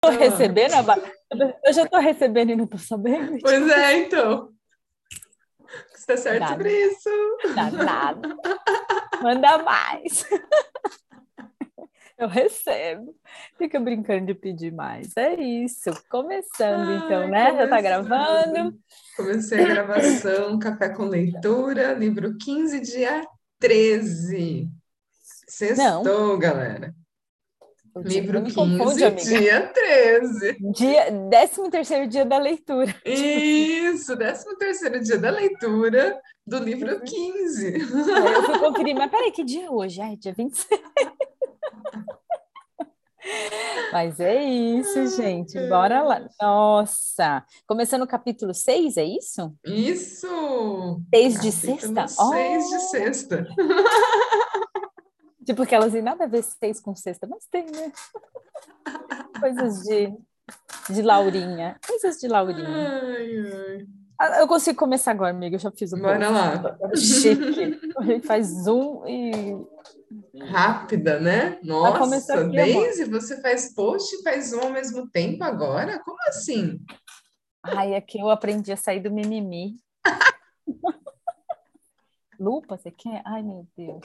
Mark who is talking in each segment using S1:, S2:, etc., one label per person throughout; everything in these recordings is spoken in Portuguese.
S1: Tô recebendo a ba... Eu já tô recebendo e não tô sabendo.
S2: Pois é, então. Você tá certo
S1: Nada.
S2: sobre isso.
S1: Dá nada. Manda mais. Eu recebo. Fica brincando de pedir mais. É isso. Começando, então,
S2: Ai,
S1: né? Já tá
S2: começando.
S1: gravando.
S2: Comecei a gravação, Café com Leitura, livro 15, dia 13. Sextou, galera. Livro
S1: não me
S2: 15,
S1: confunde, amiga.
S2: dia 13.
S1: Dia, 13 terceiro dia da leitura.
S2: Isso, 13 terceiro dia da leitura do livro 15.
S1: Aí eu fui conferir, mas peraí, que dia é hoje? Ai, dia 26. Mas é isso, gente. Bora lá. Nossa! Começando o capítulo 6, é isso?
S2: Isso!
S1: 6 de sexta?
S2: seis de
S1: Oh!
S2: sexta.
S1: Tipo que elas têm nada a ver seis com sexta, mas tem, né? Coisas de, de Laurinha. Coisas de Laurinha.
S2: Ai, ai.
S1: Ah, Eu consigo começar agora, amiga. Eu já fiz o
S2: Bora lá.
S1: Chique. A gente faz zoom e.
S2: Rápida, né? Nossa,
S1: aqui,
S2: Daisy, você faz post e faz um ao mesmo tempo agora? Como assim?
S1: Ai, aqui eu aprendi a sair do mimimi. Lupa, você quer? Ai, meu Deus.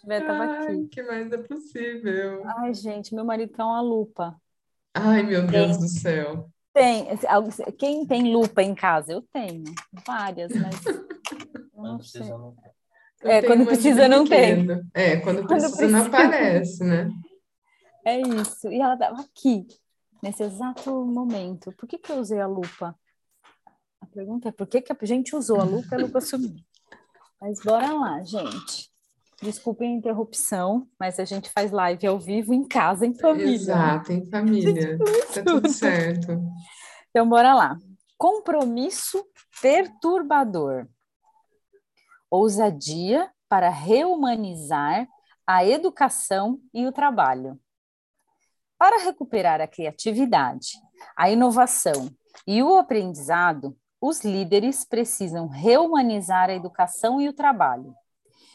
S1: Tiver, tava
S2: Ai,
S1: aqui.
S2: que mais é possível?
S1: Ai, gente, meu marido quer uma lupa.
S2: Ai, meu Deus do céu.
S1: Tem, quem tem lupa em casa? Eu tenho várias, mas não sei.
S3: precisa, não tem.
S2: Eu
S1: É,
S2: tenho
S1: quando precisa, não tem.
S2: É, quando precisa não aparece, né?
S1: É isso. E ela estava aqui, nesse exato momento. Por que, que eu usei a lupa? A pergunta é por que, que a gente usou a lupa e a lupa sumiu? Mas bora lá, gente. Desculpem a interrupção, mas a gente faz live ao vivo em casa, em família.
S2: Exato, em família. Tá tudo certo.
S1: Então, bora lá. Compromisso perturbador. Ousadia para reumanizar a educação e o trabalho. Para recuperar a criatividade, a inovação e o aprendizado, os líderes precisam reumanizar a educação e o trabalho.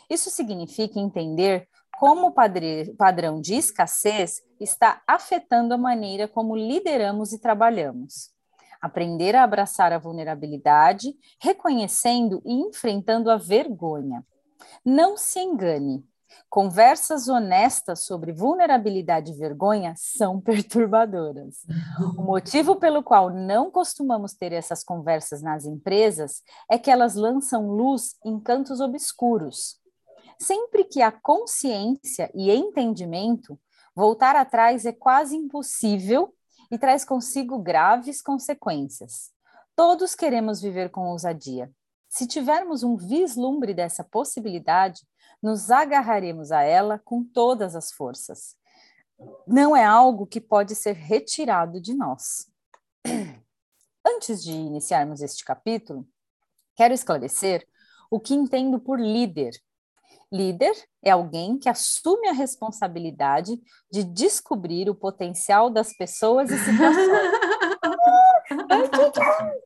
S1: Isso significa entender como o padrão de escassez está afetando a maneira como lideramos e trabalhamos. Aprender a abraçar a vulnerabilidade, reconhecendo e enfrentando a vergonha. Não se engane. Conversas honestas sobre vulnerabilidade e vergonha são perturbadoras. O motivo pelo qual não costumamos ter essas conversas nas empresas é que elas lançam luz em cantos obscuros. Sempre que há consciência e entendimento, voltar atrás é quase impossível e traz consigo graves consequências. Todos queremos viver com ousadia. Se tivermos um vislumbre dessa possibilidade, nos agarraremos a ela com todas as forças. Não é algo que pode ser retirado de nós. Antes de iniciarmos este capítulo, quero esclarecer o que entendo por líder. Líder é alguém que assume a responsabilidade de descobrir o potencial das pessoas e situações.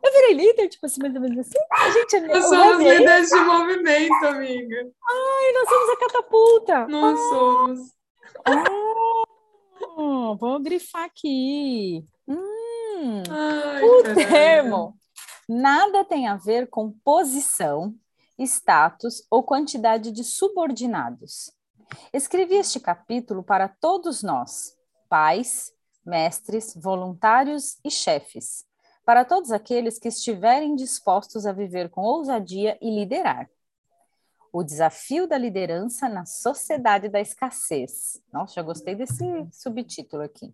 S1: Eu virei líder, tipo assim, mais ou menos assim. A gente é
S2: Nós somos líderes de movimento, amiga.
S1: Ai, nós somos a catapulta.
S2: Nós somos.
S1: Hum, vamos grifar aqui. Hum,
S2: Ai,
S1: o
S2: caralho.
S1: termo nada tem a ver com posição, status ou quantidade de subordinados. Escrevi este capítulo para todos nós, pais, mestres, voluntários e chefes, para todos aqueles que estiverem dispostos a viver com ousadia e liderar. O desafio da liderança na sociedade da escassez. Nossa, já gostei desse subtítulo aqui.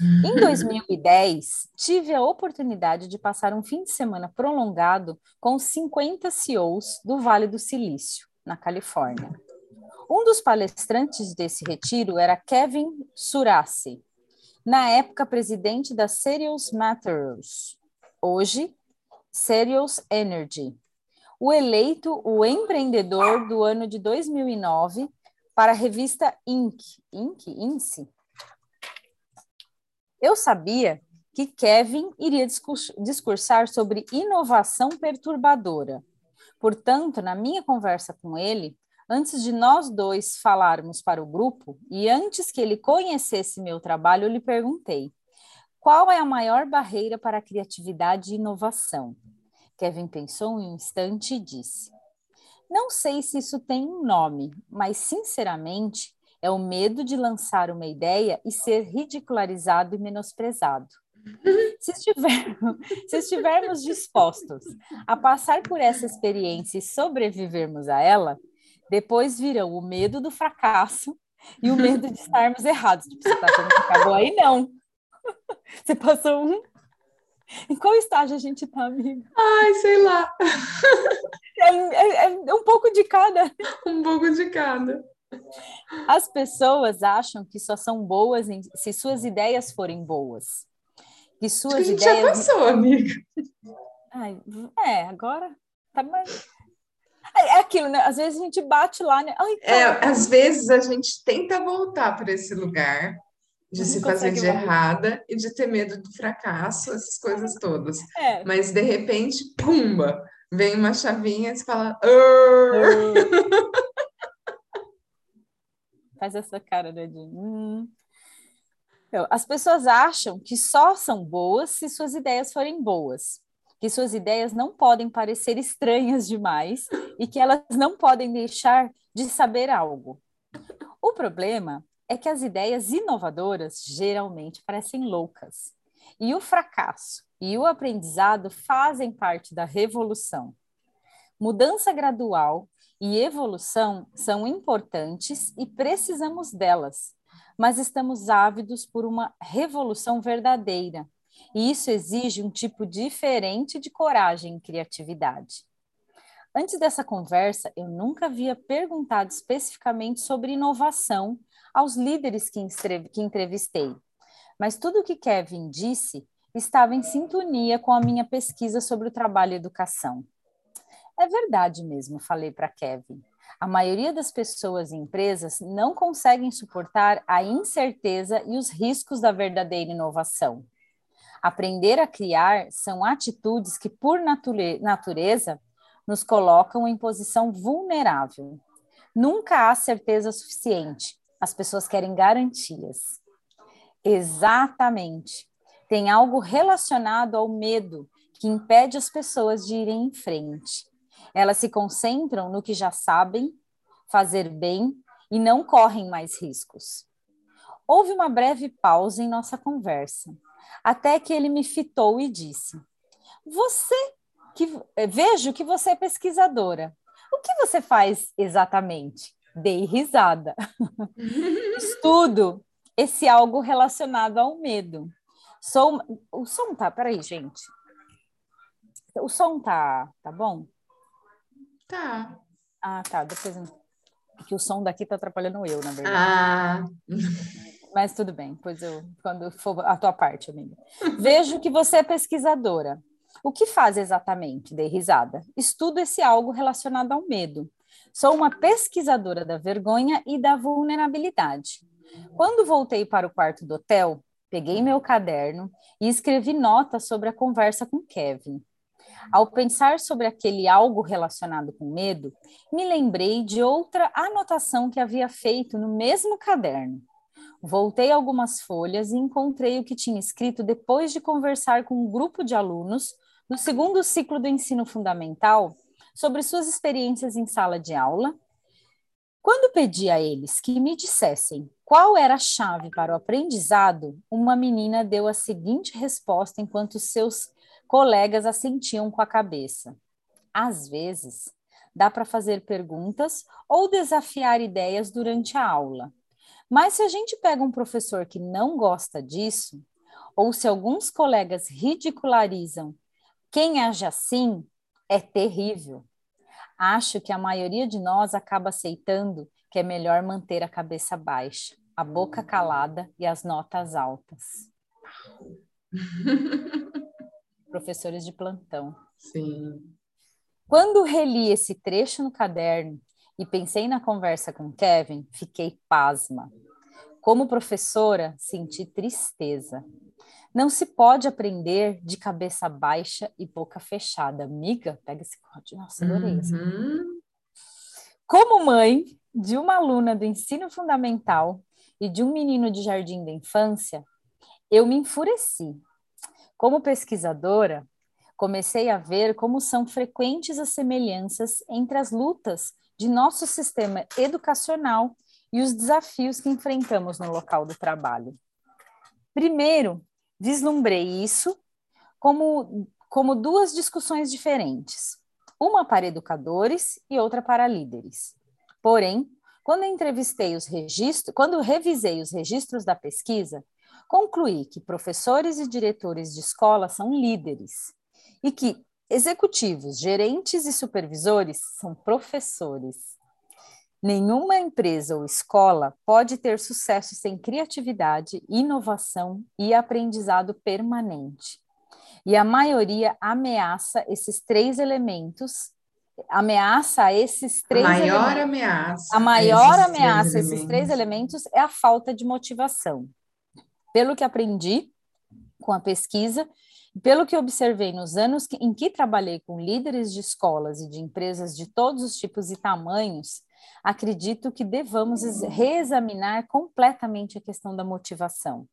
S1: Em 2010, tive a oportunidade de passar um fim de semana prolongado com os 50 CEOs do Vale do Silício, na Califórnia. Um dos palestrantes desse retiro era Kevin Surassi, na época presidente da Serious Matters, hoje Serious Energy, o eleito o empreendedor do ano de 2009 para a revista Inc. Inc? Inc? Eu sabia que Kevin iria discurs- discursar sobre inovação perturbadora. Portanto, na minha conversa com ele, Antes de nós dois falarmos para o grupo, e antes que ele conhecesse meu trabalho, eu lhe perguntei: qual é a maior barreira para a criatividade e inovação? Kevin pensou um instante e disse: Não sei se isso tem um nome, mas sinceramente é o medo de lançar uma ideia e ser ridicularizado e menosprezado. Se, estivermos, se estivermos dispostos a passar por essa experiência e sobrevivermos a ela, depois virão o medo do fracasso e o medo de estarmos errados. Tipo, você está achando que acabou aí? Não. Você passou um. Em qual estágio a gente está, amiga?
S2: Ai, sei lá.
S1: É, é, é um pouco de cada.
S2: Um pouco de cada.
S1: As pessoas acham que só são boas em, se suas ideias forem boas. Que suas a gente ideias.
S2: Já passou, amiga.
S1: Ai, é, agora tá mais. É, é aquilo, né? Às vezes a gente bate lá, né? Ai,
S2: é, às vezes a gente tenta voltar para esse lugar de se fazer de errada e de ter medo do fracasso, essas coisas todas. É. Mas de repente, pumba, vem uma chavinha e você fala.
S1: Faz essa cara, né, de. Hum. Então, as pessoas acham que só são boas se suas ideias forem boas que suas ideias não podem parecer estranhas demais e que elas não podem deixar de saber algo. O problema é que as ideias inovadoras geralmente parecem loucas. E o fracasso e o aprendizado fazem parte da revolução. Mudança gradual e evolução são importantes e precisamos delas, mas estamos ávidos por uma revolução verdadeira, e isso exige um tipo diferente de coragem e criatividade. Antes dessa conversa, eu nunca havia perguntado especificamente sobre inovação aos líderes que, que entrevistei, mas tudo o que Kevin disse estava em sintonia com a minha pesquisa sobre o trabalho e educação. É verdade mesmo, falei para Kevin. A maioria das pessoas e empresas não conseguem suportar a incerteza e os riscos da verdadeira inovação. Aprender a criar são atitudes que, por natureza, nos colocam em posição vulnerável. Nunca há certeza suficiente. As pessoas querem garantias. Exatamente. Tem algo relacionado ao medo que impede as pessoas de irem em frente. Elas se concentram no que já sabem fazer bem e não correm mais riscos. Houve uma breve pausa em nossa conversa até que ele me fitou e disse: Você que eh, vejo que você é pesquisadora. O que você faz exatamente? Dei risada. Estudo esse algo relacionado ao medo. Sou o som tá, peraí, gente. O som tá, tá bom?
S2: Tá.
S1: Ah, tá, depois que o som daqui tá atrapalhando eu, na verdade.
S2: Ah.
S1: Mas tudo bem, pois eu, quando for a tua parte, amiga. Vejo que você é pesquisadora. O que faz exatamente? Dei risada. Estudo esse algo relacionado ao medo. Sou uma pesquisadora da vergonha e da vulnerabilidade. Quando voltei para o quarto do hotel, peguei meu caderno e escrevi notas sobre a conversa com Kevin. Ao pensar sobre aquele algo relacionado com medo, me lembrei de outra anotação que havia feito no mesmo caderno. Voltei algumas folhas e encontrei o que tinha escrito depois de conversar com um grupo de alunos do segundo ciclo do ensino fundamental sobre suas experiências em sala de aula. Quando pedi a eles que me dissessem qual era a chave para o aprendizado, uma menina deu a seguinte resposta enquanto seus colegas assentiam com a cabeça. Às vezes, dá para fazer perguntas ou desafiar ideias durante a aula. Mas se a gente pega um professor que não gosta disso, ou se alguns colegas ridicularizam quem age assim, é terrível. Acho que a maioria de nós acaba aceitando que é melhor manter a cabeça baixa, a boca calada e as notas altas. Professores de plantão.
S2: Sim.
S1: Quando reli esse trecho no caderno, e pensei na conversa com Kevin, fiquei pasma. Como professora, senti tristeza. Não se pode aprender de cabeça baixa e boca fechada. Amiga, pega esse código. Nossa, adorei uhum. Como mãe de uma aluna do ensino fundamental e de um menino de jardim da infância, eu me enfureci. Como pesquisadora, comecei a ver como são frequentes as semelhanças entre as lutas de nosso sistema educacional e os desafios que enfrentamos no local do trabalho. Primeiro, vislumbrei isso como, como duas discussões diferentes, uma para educadores e outra para líderes. Porém, quando entrevistei os registros, quando revisei os registros da pesquisa, concluí que professores e diretores de escola são líderes e que executivos, gerentes e supervisores são professores. Nenhuma empresa ou escola pode ter sucesso sem criatividade, inovação e aprendizado permanente. E a maioria ameaça esses três elementos ameaça esses três
S2: a maior elementos. ameaça
S1: a maior ameaça três esses três elementos é a falta de motivação pelo que aprendi com a pesquisa pelo que observei nos anos em que trabalhei com líderes de escolas e de empresas de todos os tipos e tamanhos acredito que devamos reexaminar completamente a questão da motivação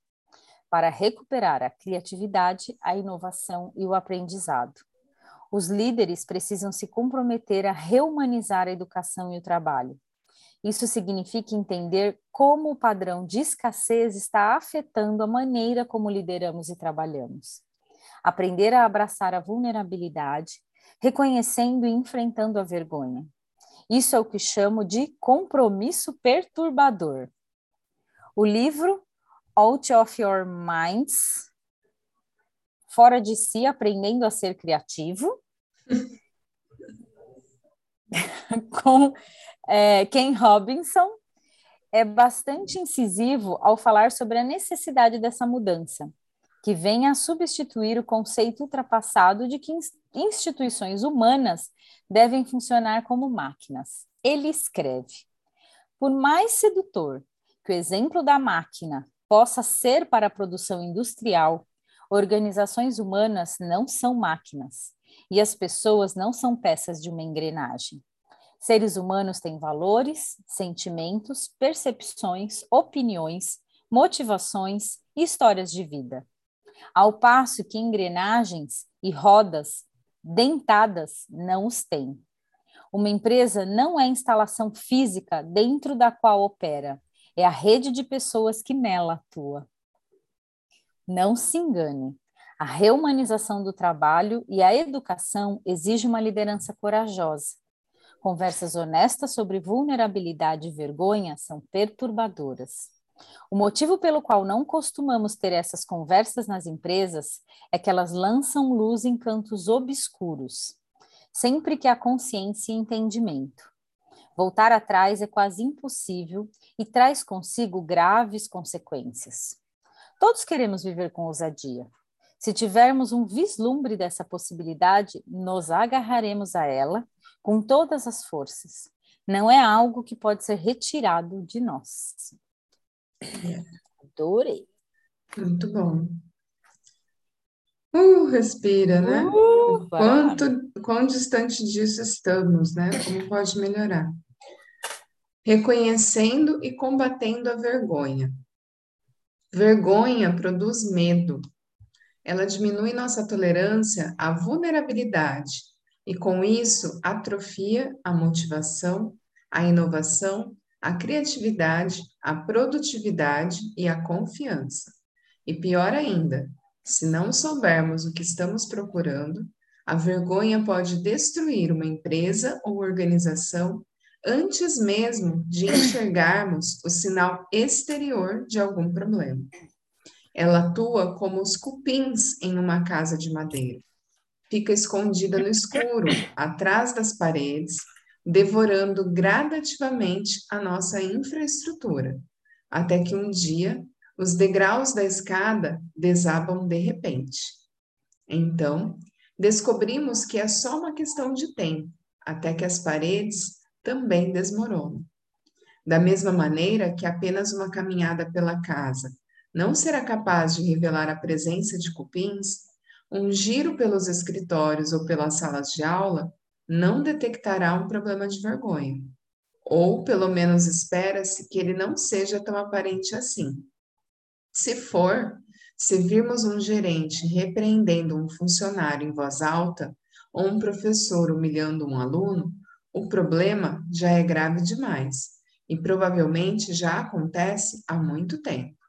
S1: para recuperar a criatividade, a inovação e o aprendizado os líderes precisam se comprometer a reumanizar a educação e o trabalho. Isso significa entender como o padrão de escassez está afetando a maneira como lideramos e trabalhamos. Aprender a abraçar a vulnerabilidade, reconhecendo e enfrentando a vergonha. Isso é o que chamo de compromisso perturbador. O livro Out of Your Minds, Fora de Si, Aprendendo a Ser Criativo, com é, Ken Robinson, é bastante incisivo ao falar sobre a necessidade dessa mudança, que vem a substituir o conceito ultrapassado de que instituições humanas devem funcionar como máquinas. Ele escreve: Por mais sedutor que o exemplo da máquina possa ser para a produção industrial, organizações humanas não são máquinas e as pessoas não são peças de uma engrenagem. Seres humanos têm valores, sentimentos, percepções, opiniões, motivações e histórias de vida. Ao passo que engrenagens e rodas dentadas não os têm. Uma empresa não é instalação física dentro da qual opera, é a rede de pessoas que nela atua. Não se engane, a reumanização do trabalho e a educação exige uma liderança corajosa. Conversas honestas sobre vulnerabilidade e vergonha são perturbadoras. O motivo pelo qual não costumamos ter essas conversas nas empresas é que elas lançam luz em cantos obscuros, sempre que há consciência e entendimento. Voltar atrás é quase impossível e traz consigo graves consequências. Todos queremos viver com ousadia, se tivermos um vislumbre dessa possibilidade, nos agarraremos a ela com todas as forças. Não é algo que pode ser retirado de nós. Adorei.
S2: Muito bom. Uh, respira, né? Uh, Quanto, quão distante disso estamos, né? Como pode melhorar? Reconhecendo e combatendo a vergonha. Vergonha produz medo, ela diminui nossa tolerância à vulnerabilidade e, com isso, atrofia a motivação, a inovação, a criatividade, a produtividade e a confiança. E pior ainda, se não soubermos o que estamos procurando, a vergonha pode destruir uma empresa ou organização antes mesmo de enxergarmos o sinal exterior de algum problema. Ela atua como os cupins em uma casa de madeira. Fica escondida no escuro, atrás das paredes, devorando gradativamente a nossa infraestrutura, até que um dia os degraus da escada desabam de repente. Então, descobrimos que é só uma questão de tempo, até que as paredes também desmoronam. Da mesma maneira que apenas uma caminhada pela casa não será capaz de revelar a presença de cupins, um giro pelos escritórios ou pelas salas de aula não detectará um problema de vergonha. ou pelo menos espera-se que ele não seja tão aparente assim. Se for, se virmos um gerente repreendendo um funcionário em voz alta ou um professor humilhando um aluno, o problema já é grave demais e provavelmente já acontece há muito tempo.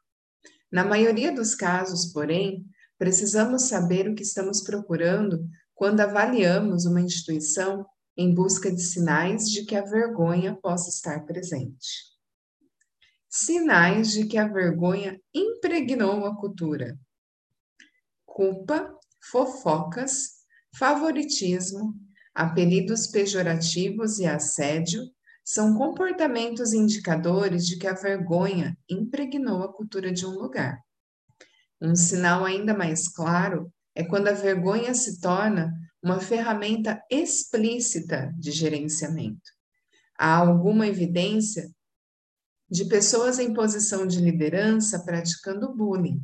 S2: Na maioria dos casos, porém, precisamos saber o que estamos procurando quando avaliamos uma instituição em busca de sinais de que a vergonha possa estar presente. Sinais de que a vergonha impregnou a cultura. Culpa, fofocas, favoritismo, apelidos pejorativos e assédio são comportamentos indicadores de que a vergonha impregnou a cultura de um lugar. Um sinal ainda mais claro é quando a vergonha se torna uma ferramenta explícita de gerenciamento. Há alguma evidência de pessoas em posição de liderança praticando bullying,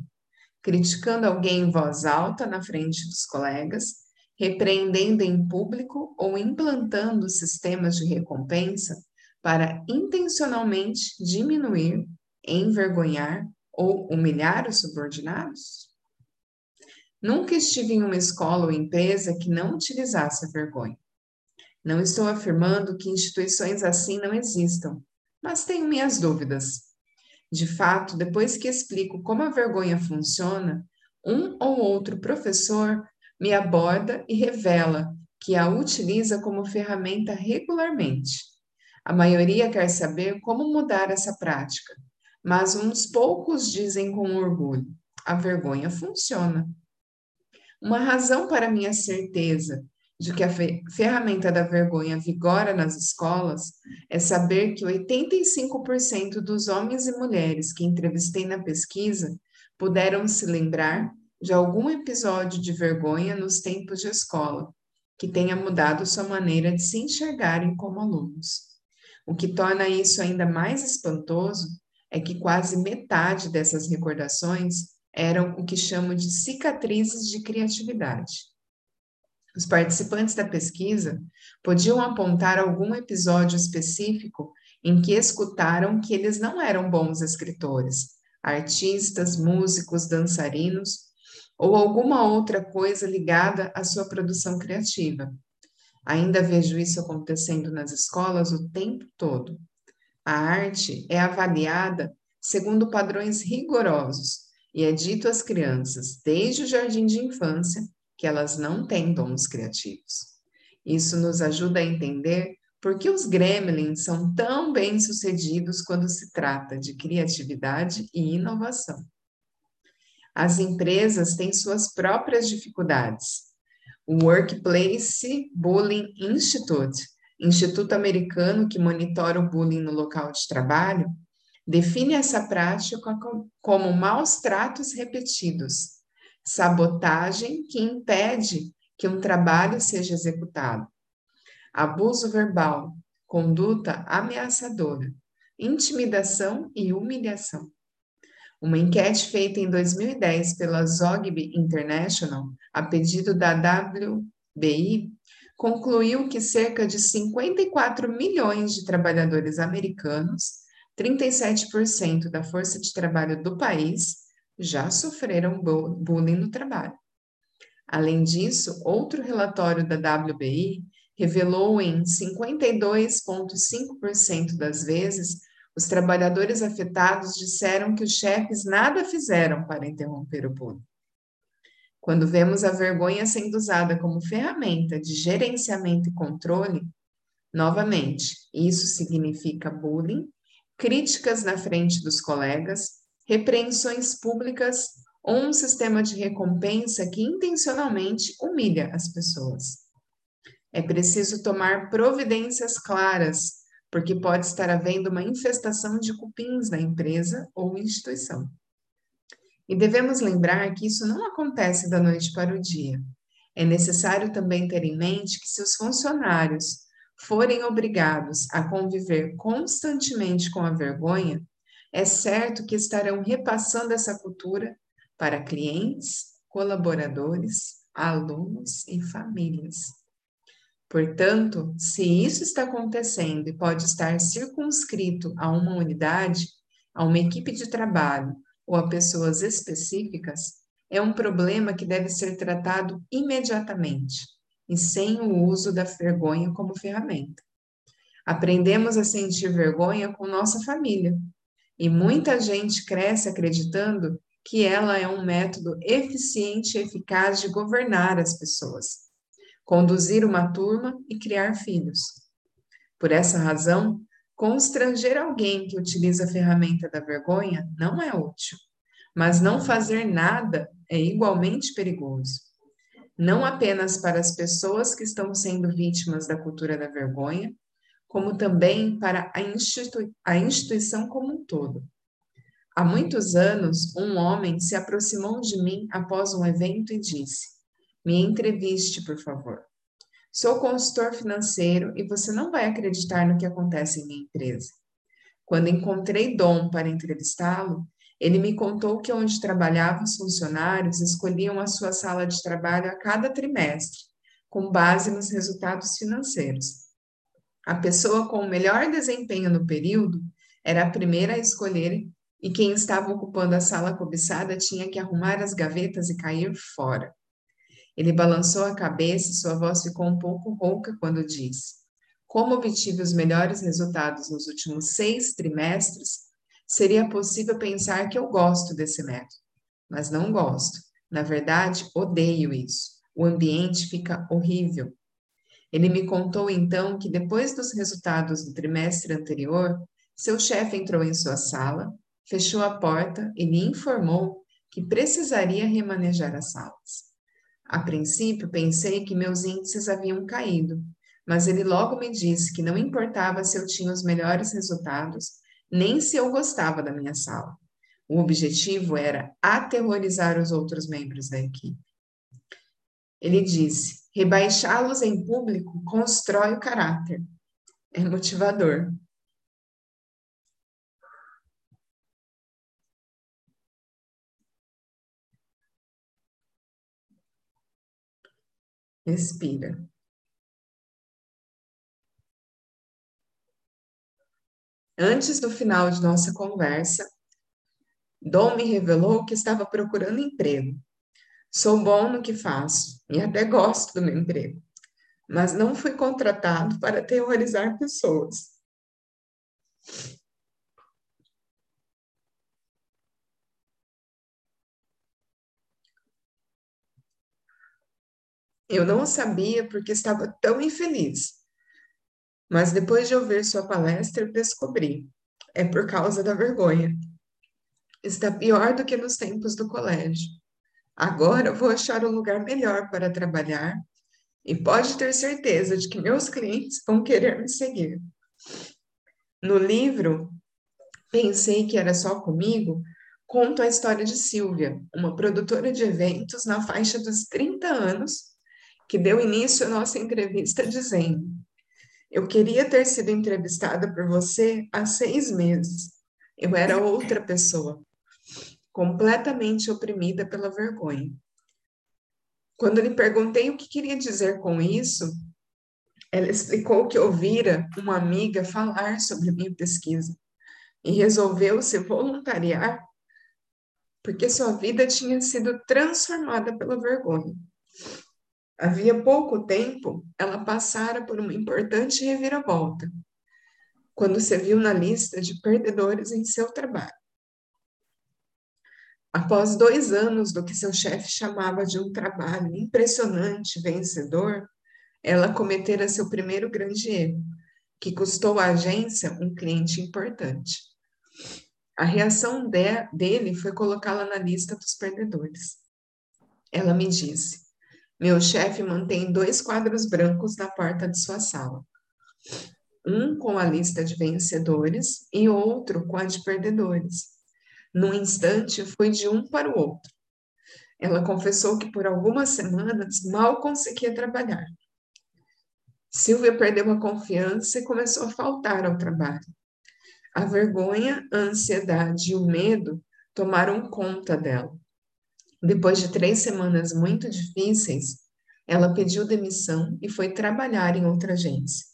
S2: criticando alguém em voz alta na frente dos colegas, repreendendo em público ou implantando sistemas de recompensa para intencionalmente diminuir, envergonhar ou humilhar os subordinados? Nunca estive em uma escola ou empresa que não utilizasse a vergonha. Não estou afirmando que instituições assim não existam, mas tenho minhas dúvidas. De fato, depois que explico como a vergonha funciona, um ou outro professor me aborda e revela que a utiliza como ferramenta regularmente. A maioria quer saber como mudar essa prática, mas uns poucos dizem com orgulho: a vergonha funciona. Uma razão para minha certeza de que a ferramenta da vergonha vigora nas escolas é saber que 85% dos homens e mulheres que entrevistei na pesquisa puderam se lembrar de algum episódio de vergonha nos tempos de escola, que tenha mudado sua maneira de se enxergarem como alunos. O que torna isso ainda mais espantoso é que quase metade dessas recordações eram o que chamo de cicatrizes de criatividade. Os participantes da pesquisa podiam apontar algum episódio específico em que escutaram que eles não eram bons escritores, artistas, músicos, dançarinos ou alguma outra coisa ligada à sua produção criativa. Ainda vejo isso acontecendo nas escolas o tempo todo. A arte é avaliada segundo padrões rigorosos e é dito às crianças, desde o jardim de infância, que elas não têm dons criativos. Isso nos ajuda a entender por que os gremlins são tão bem-sucedidos quando se trata de criatividade e inovação. As empresas têm suas próprias dificuldades. Workplace Bullying Institute, instituto americano que monitora o bullying no local de trabalho, Define essa prática como maus tratos repetidos, sabotagem que impede que um trabalho seja executado, abuso verbal, conduta ameaçadora, intimidação e humilhação. Uma enquete feita em 2010 pela Zogby International, a pedido da WBI, concluiu que cerca de 54 milhões de trabalhadores americanos 37% da força de trabalho do país já sofreram bullying no trabalho. Além disso, outro relatório da WBI revelou em 52,5% das vezes os trabalhadores afetados disseram que os chefes nada fizeram para interromper o bullying. Quando vemos a vergonha sendo usada como ferramenta de gerenciamento e controle, novamente, isso significa bullying críticas na frente dos colegas, repreensões públicas ou um sistema de recompensa que intencionalmente humilha as pessoas. É preciso tomar providências claras, porque pode estar havendo uma infestação de cupins na empresa ou instituição. E devemos lembrar que isso não acontece da noite para o dia. É necessário também ter em mente que se os funcionários forem obrigados a conviver constantemente com a vergonha, é certo que estarão repassando essa cultura para clientes, colaboradores, alunos e famílias. Portanto, se isso está acontecendo e pode estar circunscrito a uma unidade, a uma equipe de trabalho ou a pessoas específicas, é um problema que deve ser tratado imediatamente e sem o uso da vergonha como ferramenta. Aprendemos a sentir vergonha com nossa família, e muita gente cresce acreditando que ela é um método eficiente e eficaz de governar as pessoas, conduzir uma turma e criar filhos. Por essa razão, constranger alguém que utiliza a ferramenta da vergonha não é útil, mas não fazer nada é igualmente perigoso. Não apenas para as pessoas que estão sendo vítimas da cultura da vergonha, como também para a, institui a instituição como um todo. Há muitos anos, um homem se aproximou de mim após um evento e disse: Me entreviste, por favor. Sou consultor financeiro e você não vai acreditar no que acontece em minha empresa. Quando encontrei Dom para entrevistá-lo, ele me contou que onde trabalhavam os funcionários escolhiam a sua sala de trabalho a cada trimestre, com base nos resultados financeiros. A pessoa com o melhor desempenho no período era a primeira a escolher e quem estava ocupando a sala cobiçada tinha que arrumar as gavetas e cair fora. Ele balançou a cabeça e sua voz ficou um pouco rouca quando disse: Como obtive os melhores resultados nos últimos seis trimestres, seria possível pensar que eu gosto desse método, mas não gosto. Na verdade, odeio isso. O ambiente fica horrível. Ele me contou então que depois dos resultados do trimestre anterior, seu chefe entrou em sua sala, fechou a porta e lhe informou que precisaria remanejar as salas. A princípio, pensei que meus índices haviam caído, mas ele logo me disse que não importava se eu tinha os melhores resultados, nem se eu gostava da minha sala. O objetivo era aterrorizar os outros membros da equipe. Ele disse: rebaixá-los em público constrói o caráter. É motivador. Respira. Antes do final de nossa conversa, Dom me revelou que estava procurando emprego. Sou bom no que faço e até gosto do meu emprego, mas não fui contratado para terrorizar pessoas. Eu não sabia porque estava tão infeliz. Mas depois de ouvir sua palestra, eu descobri. É por causa da vergonha. Está pior do que nos tempos do colégio. Agora vou achar um lugar melhor para trabalhar e pode ter certeza de que meus clientes vão querer me seguir. No livro, pensei que era só comigo, conto a história de Silvia, uma produtora de eventos na faixa dos 30 anos que deu início à nossa entrevista dizendo: Eu queria ter sido entrevistada por você há seis meses. Eu era outra pessoa, completamente oprimida pela vergonha. Quando lhe perguntei o que queria dizer com isso, ela explicou que ouvira uma amiga falar sobre minha pesquisa e resolveu se voluntariar porque sua vida tinha sido transformada pela vergonha. Havia pouco tempo, ela passara por uma importante reviravolta, quando se viu na lista de perdedores em seu trabalho. Após dois anos do que seu chefe chamava de um trabalho impressionante, vencedor, ela cometera seu primeiro grande erro, que custou à agência um cliente importante. A reação de, dele foi colocá-la na lista dos perdedores. Ela me disse: meu chefe mantém dois quadros brancos na porta de sua sala. Um com a lista de vencedores e outro com a de perdedores. Num instante, fui de um para o outro. Ela confessou que por algumas semanas mal conseguia trabalhar. Silvia perdeu a confiança e começou a faltar ao trabalho. A vergonha, a ansiedade e o medo tomaram conta dela. Depois de três semanas muito difíceis, Ela pediu demissão e foi trabalhar em outra agência.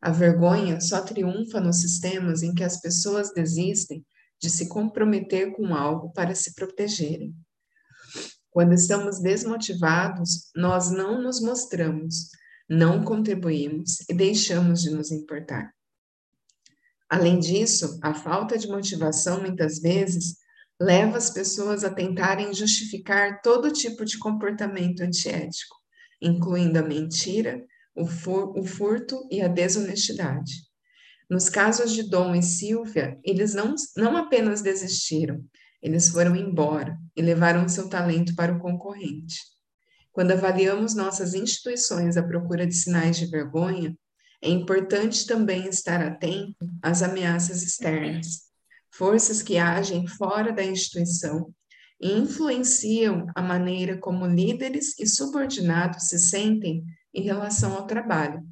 S2: A vergonha só triunfa nos sistemas em que as pessoas desistem de se comprometer com algo para se protegerem. Quando estamos desmotivados, nós não nos mostramos, não contribuímos e deixamos de nos importar. Além disso, a falta de motivação muitas vezes leva as pessoas a tentarem justificar todo tipo de comportamento antiético, incluindo a mentira, o, fur, o furto e a desonestidade. Nos casos de Dom e Silvia, eles não, não apenas desistiram, eles foram embora e levaram seu talento para o concorrente. Quando avaliamos nossas instituições à procura de sinais de vergonha, é importante também estar atento às ameaças externas, forças que agem fora da instituição e influenciam a maneira como líderes e subordinados se sentem em relação ao trabalho.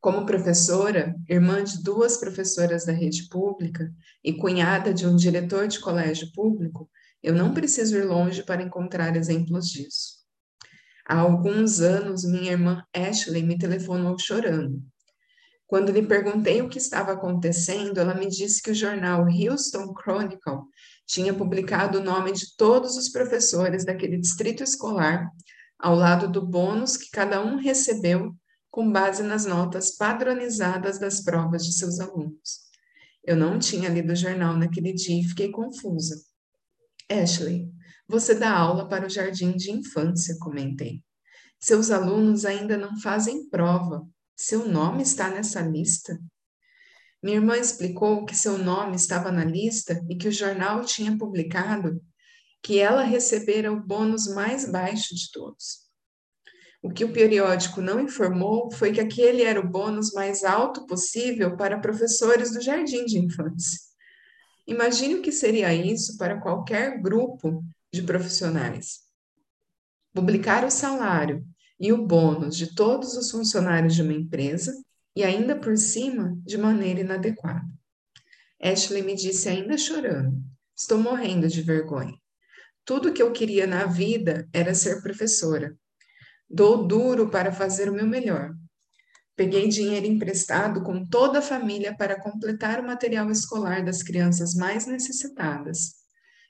S2: Como professora, irmã de duas professoras da rede pública e cunhada de um diretor de colégio público, eu não preciso ir longe para encontrar exemplos disso. Há alguns anos, minha irmã Ashley me telefonou chorando. Quando lhe perguntei o que estava acontecendo, ela me disse que o jornal Houston Chronicle tinha publicado o nome de todos os professores daquele distrito escolar, ao lado do bônus que cada um recebeu com base nas notas padronizadas das provas de seus alunos. Eu não tinha lido o jornal naquele dia e fiquei confusa. Ashley, você dá aula para o jardim de infância, comentei. Seus alunos ainda não fazem prova. Seu nome está nessa lista? Minha irmã explicou que seu nome estava na lista e que o jornal tinha publicado que ela recebera o bônus mais baixo de todos. O que o periódico não informou foi que aquele era o bônus mais alto possível para professores do jardim de infância. Imagine o que seria isso para qualquer grupo de profissionais. Publicar o salário e o bônus de todos os funcionários de uma empresa e ainda por cima de maneira inadequada. Ashley me disse ainda chorando: Estou morrendo de vergonha. Tudo que eu queria na vida era ser professora. Dou duro para fazer o meu melhor. Peguei dinheiro emprestado com toda a família para completar o material escolar das crianças mais necessitadas.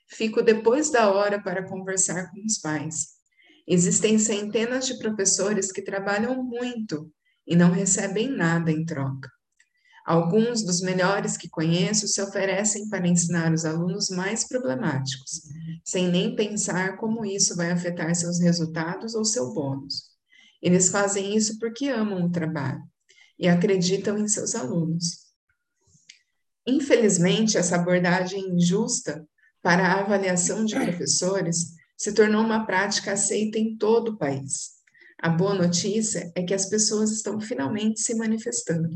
S2: Fico depois da hora para conversar com os pais. Existem centenas de professores que trabalham muito e não recebem nada em troca. Alguns dos melhores que conheço se oferecem para ensinar os alunos mais problemáticos, sem nem pensar como isso vai afetar seus resultados ou seu bônus. Eles fazem isso porque amam o trabalho e acreditam em seus alunos. Infelizmente, essa abordagem injusta para a avaliação de professores se tornou uma prática aceita em todo o país. A boa notícia é que as pessoas estão finalmente se manifestando.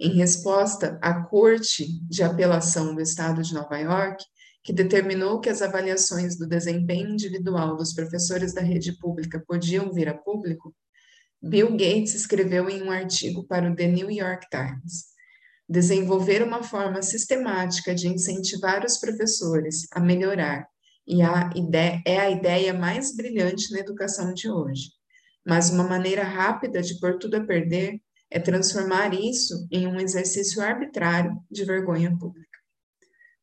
S2: Em resposta à Corte de Apelação do Estado de Nova York, que determinou que as avaliações do desempenho individual dos professores da rede pública podiam vir a público, Bill Gates escreveu em um artigo para o The New York Times: desenvolver uma forma sistemática de incentivar os professores a melhorar e a ideia, é a ideia mais brilhante na educação de hoje. Mas uma maneira rápida de pôr tudo a perder é transformar isso em um exercício arbitrário de vergonha pública.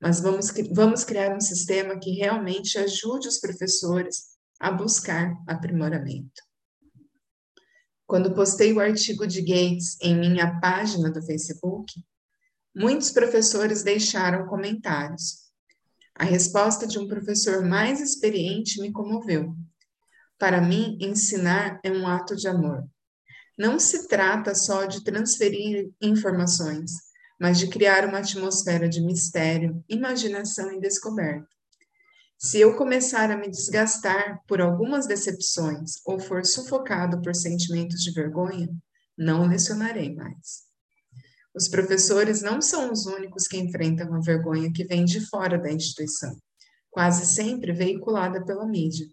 S2: Mas vamos, vamos criar um sistema que realmente ajude os professores a buscar aprimoramento. Quando postei o artigo de Gates em minha página do Facebook, Muitos professores deixaram comentários. A resposta de um professor mais experiente me comoveu. Para mim, ensinar é um ato de amor. Não se trata só de transferir informações, mas de criar uma atmosfera de mistério, imaginação e descoberta. Se eu começar a me desgastar por algumas decepções ou for sufocado por sentimentos de vergonha, não lecionarei mais. Os professores não são os únicos que enfrentam a vergonha que vem de fora da instituição, quase sempre veiculada pela mídia.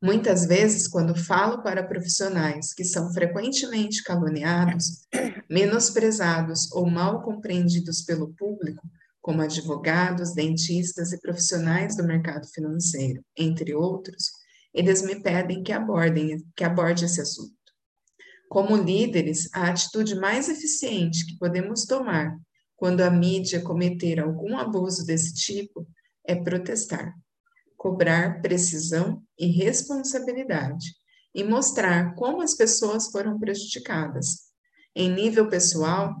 S2: Muitas vezes, quando falo para profissionais que são frequentemente caluniados, menosprezados ou mal compreendidos pelo público, como advogados, dentistas e profissionais do mercado financeiro, entre outros, eles me pedem que abordem, que aborde esse assunto. Como líderes, a atitude mais eficiente que podemos tomar quando a mídia cometer algum abuso desse tipo é protestar, cobrar precisão e responsabilidade e mostrar como as pessoas foram prejudicadas. Em nível pessoal,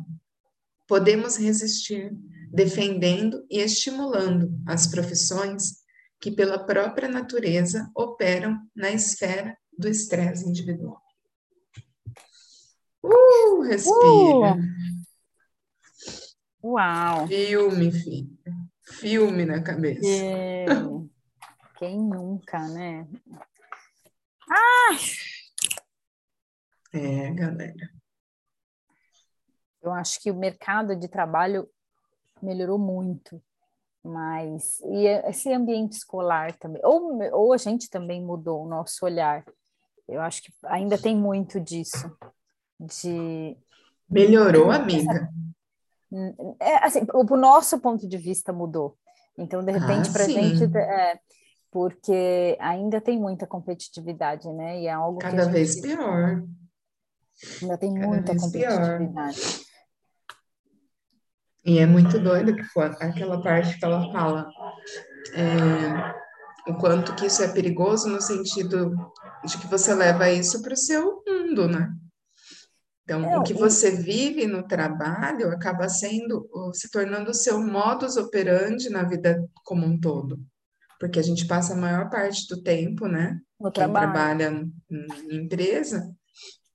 S2: podemos resistir defendendo e estimulando as profissões que, pela própria natureza, operam na esfera do estresse individual. Uh, respira.
S1: Uh. Uau!
S2: Filme, filho. Filme na cabeça.
S1: É. Quem nunca, né? Ah!
S2: É, galera.
S1: Eu acho que o mercado de trabalho melhorou muito, mas e esse ambiente escolar também, ou, ou a gente também mudou o nosso olhar. Eu acho que ainda tem muito disso, de
S2: melhorou, amiga.
S1: É, assim, o, o nosso ponto de vista mudou. Então, de repente, ah, para a gente, é, porque ainda tem muita competitividade, né? E é algo
S2: cada
S1: gente...
S2: vez pior.
S1: Ainda tem Cada muita competitividade. Pior.
S2: E é muito doido que foi aquela parte que ela fala é, o quanto que isso é perigoso no sentido de que você leva isso para o seu mundo, né? Então, é, o que você vive no trabalho acaba sendo, se tornando o seu modus operandi na vida como um todo. Porque a gente passa a maior parte do tempo, né?
S1: No Quem trabalho.
S2: trabalha em empresa,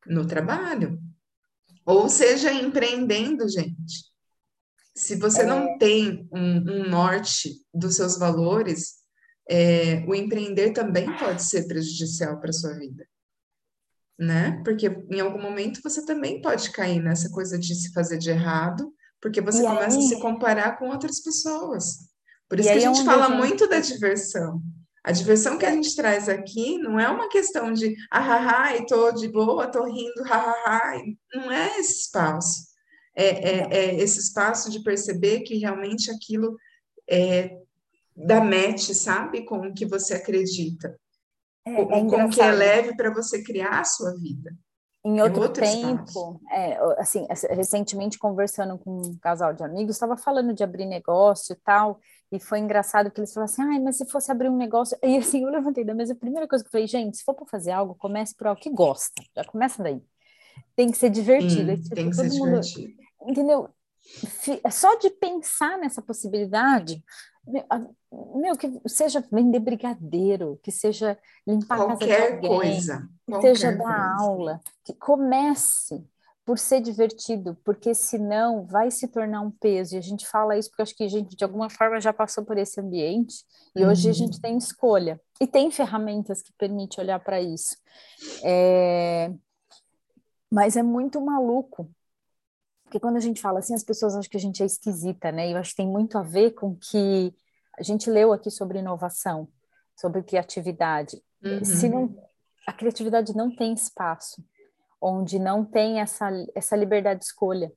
S2: no trabalho. Ou seja, empreendendo, gente. Se você é... não tem um, um, norte dos seus valores, é, o empreender também pode ser prejudicial para a sua vida. Né? Porque em algum momento você também pode cair nessa coisa de se fazer de errado, porque você e começa aí... a se comparar com outras pessoas. Por isso e que a gente é fala muito da diversão. A diversão que a gente traz aqui não é uma questão de ah, ah, e tô de boa, tô rindo, ah, ah, não é esse espaço. É, é, é, esse espaço de perceber que realmente aquilo é, dá match, sabe, com o que você acredita. É, é com o que é leve para você criar a sua vida.
S1: Em outro, outro tempo, é, assim, recentemente conversando com um casal de amigos, estava falando de abrir negócio e tal, e foi engraçado que eles falaram assim, ai, mas se fosse abrir um negócio, e assim, eu levantei da mesa, a primeira coisa que eu falei, gente, se for para fazer algo, comece por algo que gosta, já começa daí. Tem que ser divertido. Sim,
S2: tipo, tem que ser mundo, divertido.
S1: Entendeu? Só de pensar nessa possibilidade, meu, que seja vender brigadeiro, que seja limpar
S2: qualquer a
S1: casa de
S2: alguém, coisa,
S1: que seja dar aula, que comece por ser divertido, porque senão vai se tornar um peso. E a gente fala isso porque acho que a gente de alguma forma já passou por esse ambiente e uhum. hoje a gente tem escolha e tem ferramentas que permitem olhar para isso. É... Mas é muito maluco porque quando a gente fala assim, as pessoas acham que a gente é esquisita, né? E eu acho que tem muito a ver com que a gente leu aqui sobre inovação, sobre criatividade. Uhum. Se não, a criatividade não tem espaço, onde não tem essa, essa liberdade de escolha.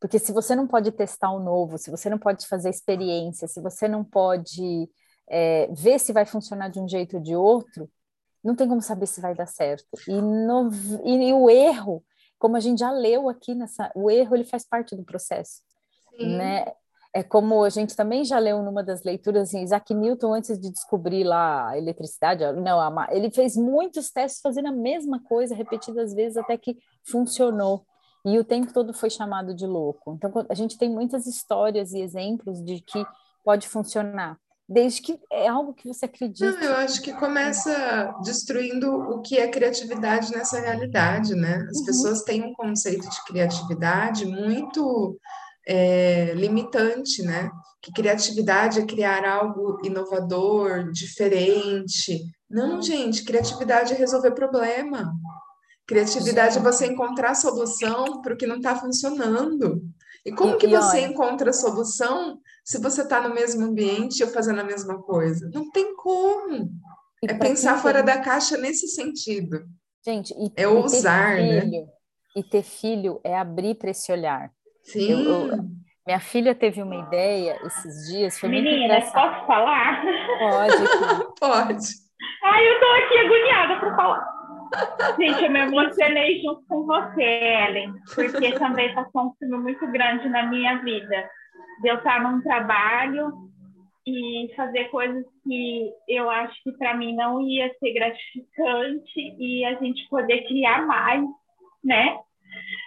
S1: Porque se você não pode testar o novo, se você não pode fazer experiência, se você não pode é, ver se vai funcionar de um jeito ou de outro, não tem como saber se vai dar certo. E, no, e, e o erro como a gente já leu aqui nessa, o erro ele faz parte do processo, Sim. né? É como a gente também já leu numa das leituras, assim, Isaac Newton, antes de descobrir lá a eletricidade, não, a, ele fez muitos testes fazendo a mesma coisa, repetidas vezes, até que funcionou. E o tempo todo foi chamado de louco. Então, a gente tem muitas histórias e exemplos de que pode funcionar desde que é algo que você acredita.
S2: Não, eu acho que começa destruindo o que é criatividade nessa realidade, né? As uhum. pessoas têm um conceito de criatividade muito é, limitante, né? Que criatividade é criar algo inovador, diferente. Não, gente, criatividade é resolver problema. Criatividade é você encontrar solução para o que não está funcionando. E como e, que você olha, encontra solução se você está no mesmo ambiente ou fazendo a mesma coisa? Não tem como. É pensar fora tem... da caixa nesse sentido.
S1: Gente, e,
S2: é ousar,
S1: né?
S2: filho, né?
S1: E ter filho é abrir para esse olhar.
S2: Sim. Eu, eu,
S1: minha filha teve uma ideia esses dias, foi
S3: Menina, posso falar?
S1: Pode.
S2: Pode.
S3: Ai, eu tô aqui agoniada para falar. Gente, eu me emocionei junto com você, Ellen, porque também passou um filme muito grande na minha vida. De eu estar num trabalho e fazer coisas que eu acho que para mim não ia ser gratificante e a gente poder criar mais, né?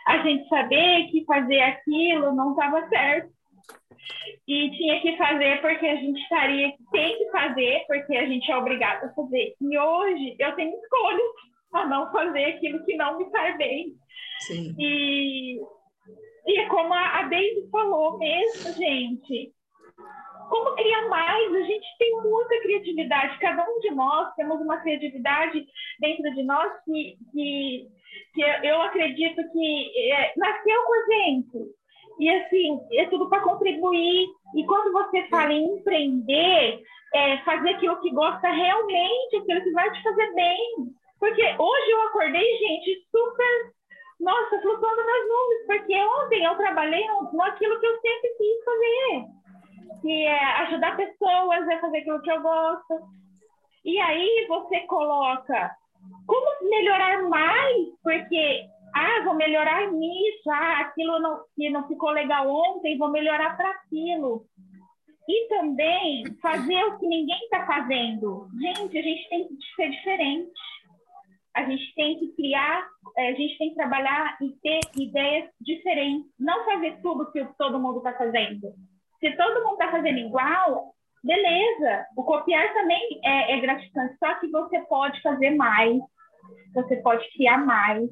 S3: A gente saber que fazer aquilo não estava certo e tinha que fazer porque a gente estaria tem que fazer porque a gente é obrigado a fazer. E hoje eu tenho escolha a não fazer aquilo que não me faz bem. Sim. E, e é como a, Daisy falou mesmo, gente, como criar mais? A gente tem muita criatividade, cada um de nós temos uma criatividade dentro de nós que, que, que eu acredito que é, nasceu com a gente. E assim, é tudo para contribuir. E quando você fala em empreender, é fazer aquilo que gosta realmente, aquilo que vai te fazer bem. Porque hoje eu acordei, gente, super, nossa, flutuando nas nuvens, porque ontem eu trabalhei naquilo que eu sempre quis fazer, que é ajudar pessoas a fazer aquilo que eu gosto. E aí você coloca como melhorar mais, porque ah, vou melhorar nisso, ah, aquilo não, que não ficou legal ontem, vou melhorar para aquilo. E também fazer o que ninguém está fazendo. Gente, a gente tem que ser diferente a gente tem que criar, é, a gente tem que trabalhar e ter ideias diferentes, não fazer tudo que todo mundo está fazendo. Se todo mundo está fazendo igual, beleza, o copiar também é, é gratificante, só que você pode fazer mais, você pode criar mais.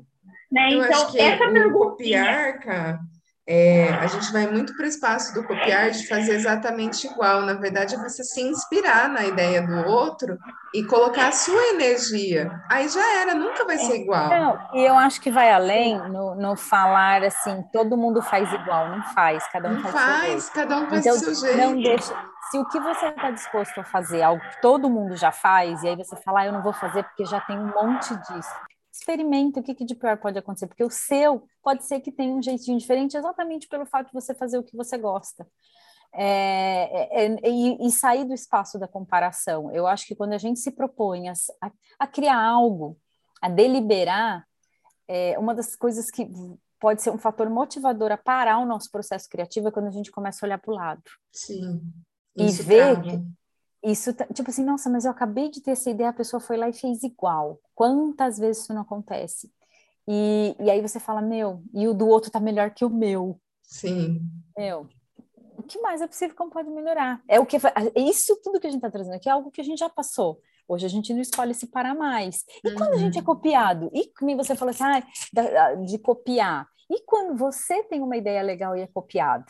S3: Né?
S2: Eu então, acho que essa o copiar, cara, é, a gente vai muito para o espaço do copiar de fazer exatamente igual. Na verdade, é você se inspirar na ideia do outro e colocar a sua energia. Aí já era, nunca vai ser igual.
S1: Não, e eu acho que vai além no, no falar assim, todo mundo faz igual, não faz, cada um
S2: não
S1: faz,
S2: faz cada um faz então, do seu jeito.
S1: Não deixa, se o que você está disposto a fazer, algo que todo mundo já faz, e aí você fala, ah, eu não vou fazer porque já tem um monte disso experimenta o que, que de pior pode acontecer, porque o seu pode ser que tenha um jeitinho diferente exatamente pelo fato de você fazer o que você gosta. É, é, é, e, e, sair do espaço da comparação. Eu acho que quando a gente se propõe a, a criar algo, a deliberar, é, uma das coisas que pode ser um fator motivador a parar o nosso processo criativo é quando a gente começa a olhar para o lado.
S2: Sim.
S1: E ver que, isso, tá, tipo assim, nossa, mas eu acabei de ter essa ideia, a pessoa foi lá e fez igual. Quantas vezes isso não acontece? E, e aí você fala, meu, e o do outro tá melhor que o meu.
S2: Sim.
S1: Meu, o que mais é possível como pode melhorar? É o que é isso tudo que a gente tá trazendo aqui é algo que a gente já passou. Hoje a gente não escolhe se parar mais. E uhum. quando a gente é uhum. copiado? E como você falou assim, ah, de copiar. E quando você tem uma ideia legal e é copiado?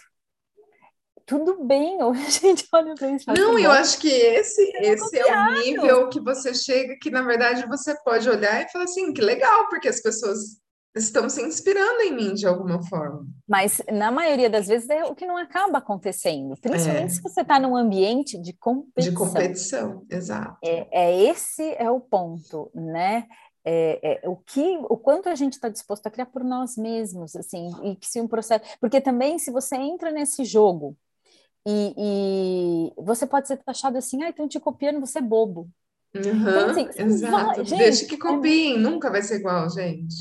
S1: Tudo bem, ou a gente olha para isso.
S2: Não, eu acho que esse, esse é o nível que você chega, que na verdade você pode olhar e falar assim, que legal, porque as pessoas estão se inspirando em mim de alguma forma.
S1: Mas na maioria das vezes é o que não acaba acontecendo, principalmente é. se você está num ambiente de competição.
S2: De competição, exato.
S1: É, é esse é o ponto, né? É, é, o que, o quanto a gente está disposto a criar por nós mesmos, assim, e que se um processo, porque também se você entra nesse jogo e, e, você pode ser taxado assim, ah, estão te copiando, você é bobo.
S2: Uhum, então, assim, exato. gente, Deixa que é copiem, é, nunca vai ser igual, gente.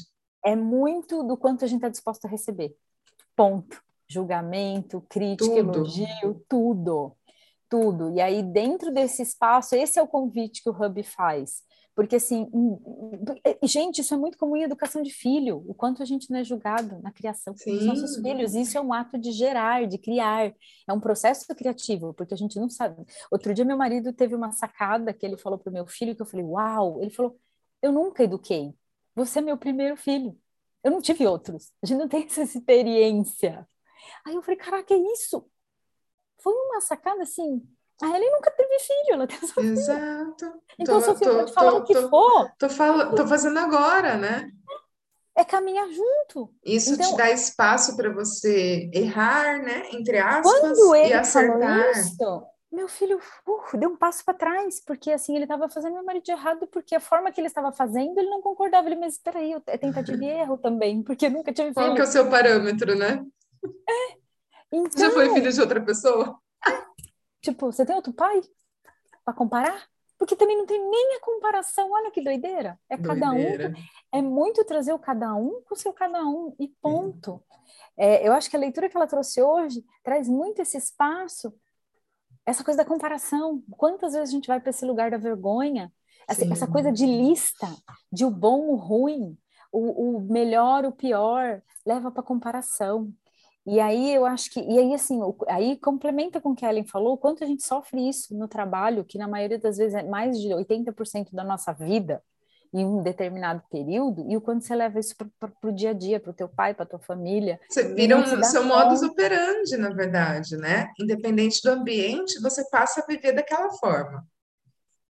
S1: É muito do quanto a gente está disposto a receber. Ponto. Julgamento, crítica, tudo. elogio, tudo. Tudo. E aí, dentro desse espaço, esse é o convite que o Hub faz. Porque, assim, gente, isso é muito comum em educação de filho, o quanto a gente não é julgado na criação dos nossos filhos. Isso é um ato de gerar, de criar. É um processo criativo, porque a gente não sabe. Outro dia, meu marido teve uma sacada que ele falou para o meu filho, que eu falei, uau! Ele falou, eu nunca eduquei. Você é meu primeiro filho. Eu não tive outros. A gente não tem essa experiência. Aí eu falei, caraca, é isso? Foi uma sacada, assim, a Ellen nunca teve filho, ela tem
S2: Exato.
S1: Então, tô, Sofia, tô, pode falar tô, o que
S2: tô,
S1: for.
S2: Tô, fal tô fazendo agora, né?
S1: É caminhar junto.
S2: Isso então, te dá espaço para você errar, né? Entre aspas, quando ele e acertar. Isso,
S1: meu filho uh, deu um passo para trás, porque assim, ele estava fazendo meu marido de errado, porque a forma que ele estava fazendo, ele não concordava. Ele, mas espera aí, é tentativa e erro também, porque eu nunca tive filho.
S2: Qual que é o seu parâmetro, né?
S1: É. Então,
S2: Já foi filho de outra pessoa?
S1: Tipo, você tem outro pai para comparar? Porque também não tem nem a comparação. Olha que doideira. É doideira. cada um. É muito trazer o cada um com o seu cada um e ponto. É, eu acho que a leitura que ela trouxe hoje traz muito esse espaço, essa coisa da comparação. Quantas vezes a gente vai para esse lugar da vergonha? Essa, essa, coisa de lista, de o bom, o ruim, o, o melhor, o pior, leva para comparação. E aí eu acho que, e aí assim, aí complementa com o que a Ellen falou, o quanto a gente sofre isso no trabalho, que na maioria das vezes é mais de 80% da nossa vida em um determinado período, e o quanto você leva isso para o dia a dia, para o teu pai, para tua família.
S2: Você vira um seu modus operandi, na verdade, né? Independente do ambiente, você passa a viver daquela forma.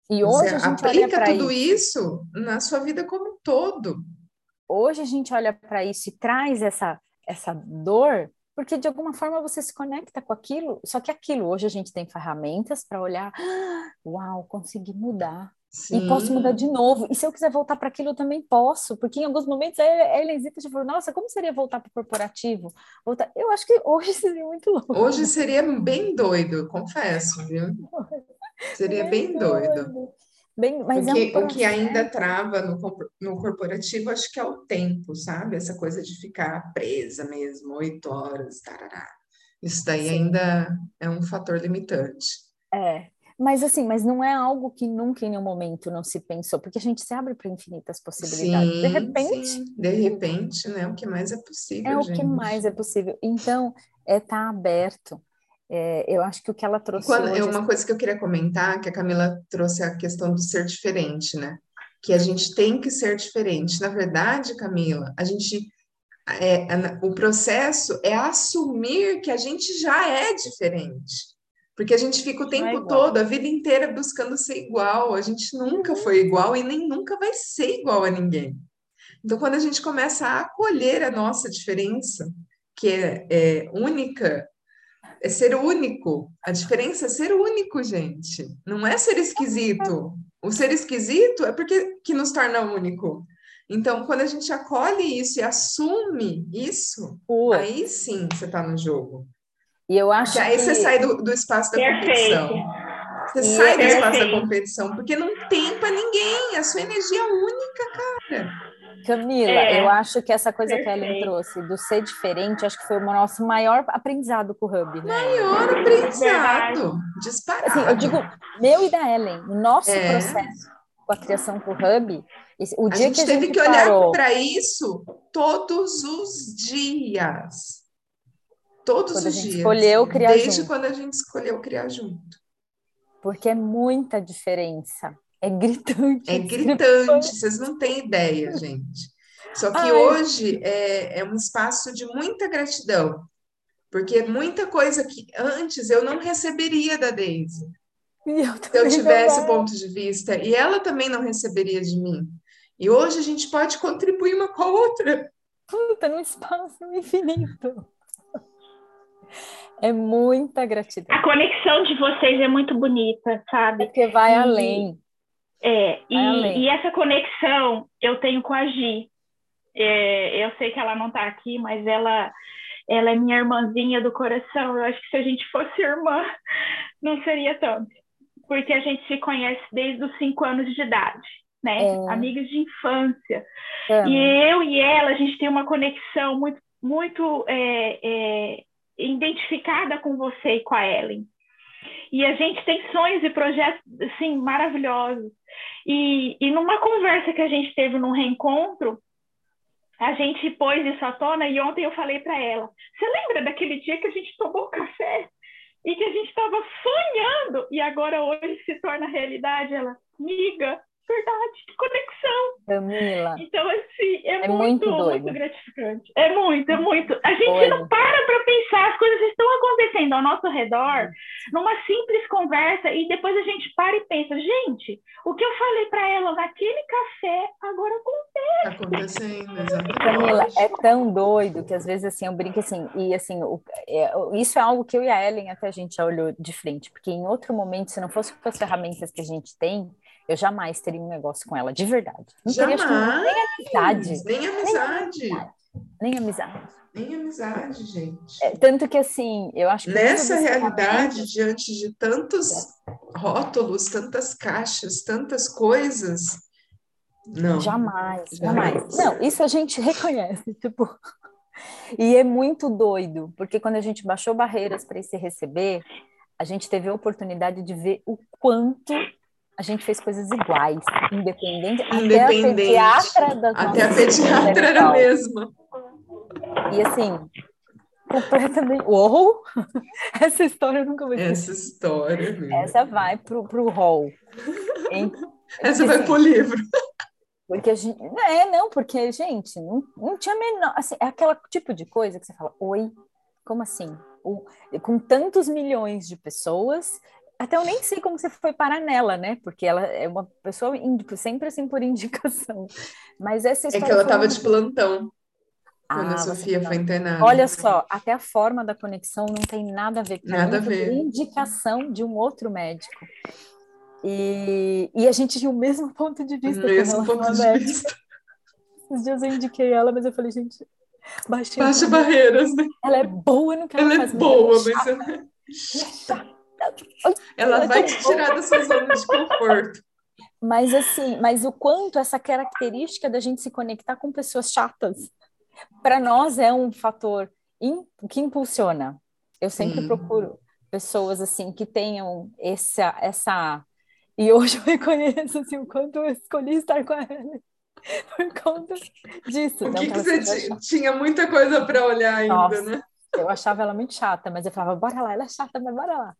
S2: E hoje você a gente aplica tudo isso. isso na sua vida como um todo.
S1: Hoje a gente olha para isso e traz essa essa dor porque de alguma forma você se conecta com aquilo, só que aquilo, hoje a gente tem ferramentas para olhar, ah, uau, consegui mudar. Sim. E posso mudar de novo. E se eu quiser voltar para aquilo, eu também posso, porque em alguns momentos ela hesita de falar, nossa, como seria voltar para o corporativo? Voltar... Eu acho que hoje seria muito louco.
S2: Hoje seria bem doido, confesso, viu? Seria bem, bem doido. doido. Bem, mas o, que, é um o que ainda trava no, no corporativo, acho que é o tempo, sabe? Essa coisa de ficar presa mesmo, oito horas, tarará. Isso daí Sim. ainda é um fator limitante.
S1: É, mas assim, mas não é algo que nunca em nenhum momento não se pensou, porque a gente se abre para infinitas possibilidades. Sim, de repente. Sim.
S2: De repente, né? O que mais é possível.
S1: É
S2: gente.
S1: o que mais é possível. Então, é estar tá aberto. É, eu acho que o que ela trouxe.
S2: Quando, hoje... É uma coisa que eu queria comentar, que a Camila trouxe a questão do ser diferente, né? Que a gente tem que ser diferente. Na verdade, Camila, a gente. É, o processo é assumir que a gente já é diferente. Porque a gente fica o é tempo é todo, a vida inteira, buscando ser igual. A gente nunca uhum. foi igual e nem nunca vai ser igual a ninguém. Então, quando a gente começa a acolher a nossa diferença, que é, é única, é ser único. A diferença é ser único, gente. Não é ser esquisito. O ser esquisito é porque que nos torna único. Então, quando a gente acolhe isso e assume isso, aí sim você está no jogo.
S1: E eu acho
S2: porque aí
S1: que...
S2: você sai do, do espaço da Perfeito. competição. Você e sai do espaço da competição, porque não tem para ninguém. A sua energia é única, cara.
S1: Camila, é, eu acho que essa coisa perfeito. que a Ellen trouxe do ser diferente, acho que foi o nosso maior aprendizado com o Hub,
S2: né? Maior aprendizado, disparado.
S1: Assim, eu digo, meu e da Ellen, o nosso é. processo com a criação do Hub, o dia a
S2: gente
S1: que a
S2: teve gente que olhar para isso todos os dias. Todos quando os dias.
S1: Escolheu criar
S2: Desde
S1: junto.
S2: quando a gente escolheu criar junto.
S1: Porque é muita diferença. É gritante.
S2: É gritante, vocês não têm ideia, gente. Só que Ai. hoje é, é um espaço de muita gratidão, porque muita coisa que antes eu não receberia da Daisy. Se eu tivesse ponto de vista, e ela também não receberia de mim. E hoje a gente pode contribuir uma com a outra.
S1: Puta, num espaço infinito. É muita gratidão.
S3: A conexão de vocês é muito bonita, sabe?
S1: É porque vai e, além.
S3: É, e, e, essa conexão eu tenho com a Gi. É, eu sei que ela não está aqui, mas ela, ela é minha irmãzinha do coração. Eu acho que se a gente fosse irmã, não seria tanto. Porque a gente se conhece desde os cinco anos de idade, né? É. Amigas de infância. É. E eu e ela, a gente tem uma conexão muito, muito é, é, identificada com você e com a Ellen. E a gente tem sonhos e projetos, assim, maravilhosos. E, e numa conversa que a gente teve num reencontro, a gente pôs isso à tona e ontem eu falei para ela: Você lembra daquele dia que a gente tomou café e que a gente estava sonhando e agora hoje se torna realidade? Ela, miga, verdade, conexão.
S1: Camila.
S3: Então, assim, é, é muito, muito, muito, gratificante. É muito, é muito. A gente não para para pensar, as coisas estão acontecendo ao nosso redor, numa simples conversa, e depois a gente para e pensa, gente, o que eu falei para ela naquele café, agora acontece.
S2: Tá acontecendo, exatamente.
S1: Camila, é tão doido que às vezes, assim, eu brinco assim, e assim, o, é, isso é algo que eu e a Ellen até a gente já olhou de frente, porque em outro momento, se não fosse com as ferramentas que a gente tem, eu jamais teria um negócio com ela, de verdade.
S2: Não jamais, teria nem amizade. Nem amizade.
S1: Nem amizade. Nem amizade.
S2: gente.
S1: É, tanto que assim, eu acho que
S2: nessa realidade, diante de tantos rótulos, tantas caixas, tantas coisas, não.
S1: Jamais, jamais. Não, isso a gente reconhece, tipo. E é muito doido, porque quando a gente baixou barreiras para se receber, a gente teve a oportunidade de ver o quanto a gente fez coisas iguais, independente,
S2: independente.
S1: até a pediatra da
S2: Até a pediatra era a mesma.
S1: E assim, completamente. Uou! Essa história eu nunca vou
S2: esquecer. Essa história. Mesmo.
S1: Essa vai pro, pro hall.
S2: Essa vai pro livro.
S1: Porque a gente. É, não, porque, gente, não, não tinha menor. Assim, é aquele tipo de coisa que você fala, oi, como assim? O, com tantos milhões de pessoas, até eu nem sei como você foi parar nela, né? Porque ela é uma pessoa sempre assim por indicação. Mas essa.
S2: É que ela estava de plantão. Quando ah, a Sofia foi internada.
S1: Olha só, até a forma da conexão não tem nada a ver com
S2: nada a ver.
S1: indicação de um outro médico. E, e a gente tinha o mesmo ponto de vista. O
S2: mesmo ponto de médica. vista.
S1: Esses dias eu indiquei ela, mas eu falei, gente,
S2: baixei. Baixa barreiras, né?
S1: Ela é boa no que
S2: ela,
S1: ela
S2: é boa, mas ela... ela vai te tirar da sua zona de conforto.
S1: Mas assim, mas o quanto essa característica da gente se conectar com pessoas chatas, para nós é um fator que impulsiona. Eu sempre Sim. procuro pessoas assim que tenham essa essa e hoje eu reconheço assim, o quanto eu escolhi estar com ela por conta disso.
S2: O que, que você tinha muita coisa para olhar ainda, Nossa, né?
S1: Eu achava ela muito chata, mas eu falava, bora lá, ela é chata, mas bora lá.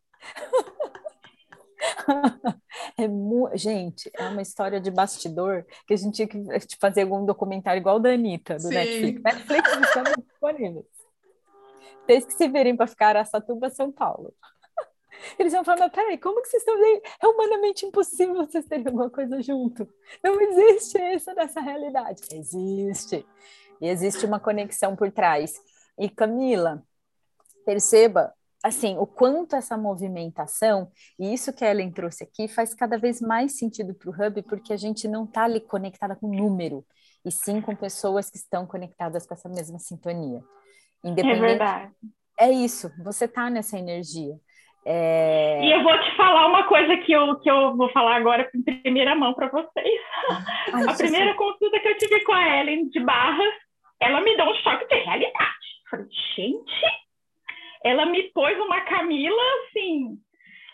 S1: é mu... Gente, é uma história de bastidor que a gente tinha que eh, tipo, fazer algum documentário igual da Anitta, do Sim. Netflix. Netflix estão disponíveis. Vocês que se virem para ficar Satuba, São Paulo. Eles vão falar, mas peraí, como que vocês estão vendo? É humanamente impossível vocês terem alguma coisa junto. Não existe isso nessa realidade. Existe. E existe uma conexão por trás. E Camila, perceba, assim, o quanto essa movimentação, e isso que a Ellen trouxe aqui, faz cada vez mais sentido para o Hub, porque a gente não está ali conectada com número, e sim com pessoas que estão conectadas com essa mesma sintonia.
S3: Independente... É verdade.
S1: É isso, você está nessa energia. É...
S3: E eu vou te falar uma coisa que eu, que eu vou falar agora em primeira mão para vocês. Ai, a primeira consulta que eu tive com a Ellen de Barras, ela me deu um choque de realidade. Eu falei, gente, ela me pôs uma Camila assim.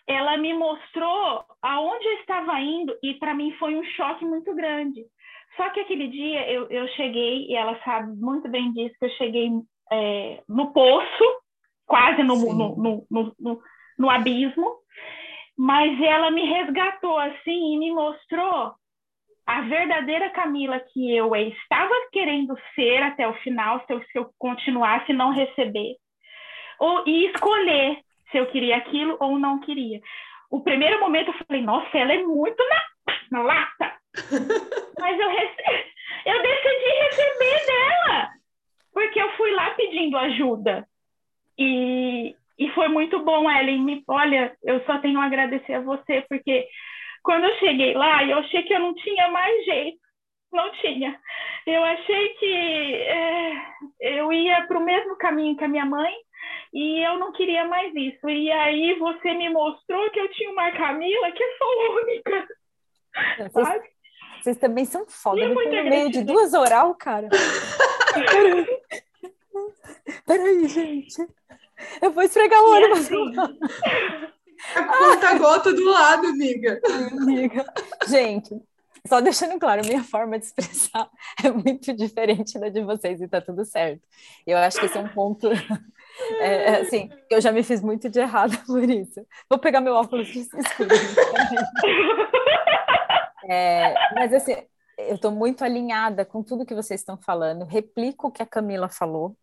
S3: Ela me mostrou aonde eu estava indo e para mim foi um choque muito grande. Só que aquele dia eu, eu cheguei, e ela sabe muito bem disso, que eu cheguei é, no poço, quase no, no, no, no, no abismo, mas ela me resgatou assim e me mostrou a verdadeira Camila que eu estava querendo ser até o final, se eu, se eu continuasse não receber, ou, e escolher se eu queria aquilo ou não queria. O primeiro momento eu falei, nossa, ela é muito na, na lata. Mas eu, rece... eu decidi receber dela, porque eu fui lá pedindo ajuda. E, e foi muito bom, Ellen. olha, eu só tenho a agradecer a você, porque quando eu cheguei lá, eu achei que eu não tinha mais jeito. Não tinha. Eu achei que é, eu ia para o mesmo caminho que a minha mãe e eu não queria mais isso. E aí você me mostrou que eu tinha uma Camila que é sou única.
S1: Vocês, vocês também são foda. Eu no meio de duas oral, cara. Peraí, gente. Eu vou esfregar o olho. Assim,
S2: a conta gota do lado, amiga.
S1: amiga. Gente, só deixando claro, minha forma de expressar é muito diferente da de vocês e tá tudo certo. Eu acho que esse é um ponto, é, é assim, eu já me fiz muito de errado por isso. Vou pegar meu óculos escuro. É, mas assim, eu estou muito alinhada com tudo que vocês estão falando. Replico o que a Camila falou.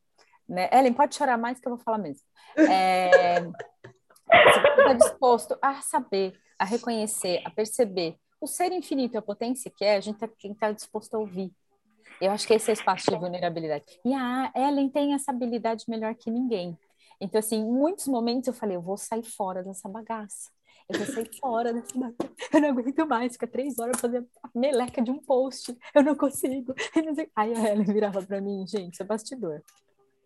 S1: Né? Ellen, pode chorar mais que eu vou falar mesmo. É, você está disposto a saber, a reconhecer, a perceber o ser infinito e a potência que é, a gente tá, quem está disposto a ouvir. Eu acho que esse é o espaço de vulnerabilidade. E a Ellen tem essa habilidade melhor que ninguém. Então, assim, em muitos momentos eu falei, eu vou sair fora dessa bagaça. Eu vou sair fora dessa bagaça. Eu não aguento mais, fica três horas fazer a meleca de um post. Eu não consigo. Aí a Ellen virava para mim, gente, isso é bastidor.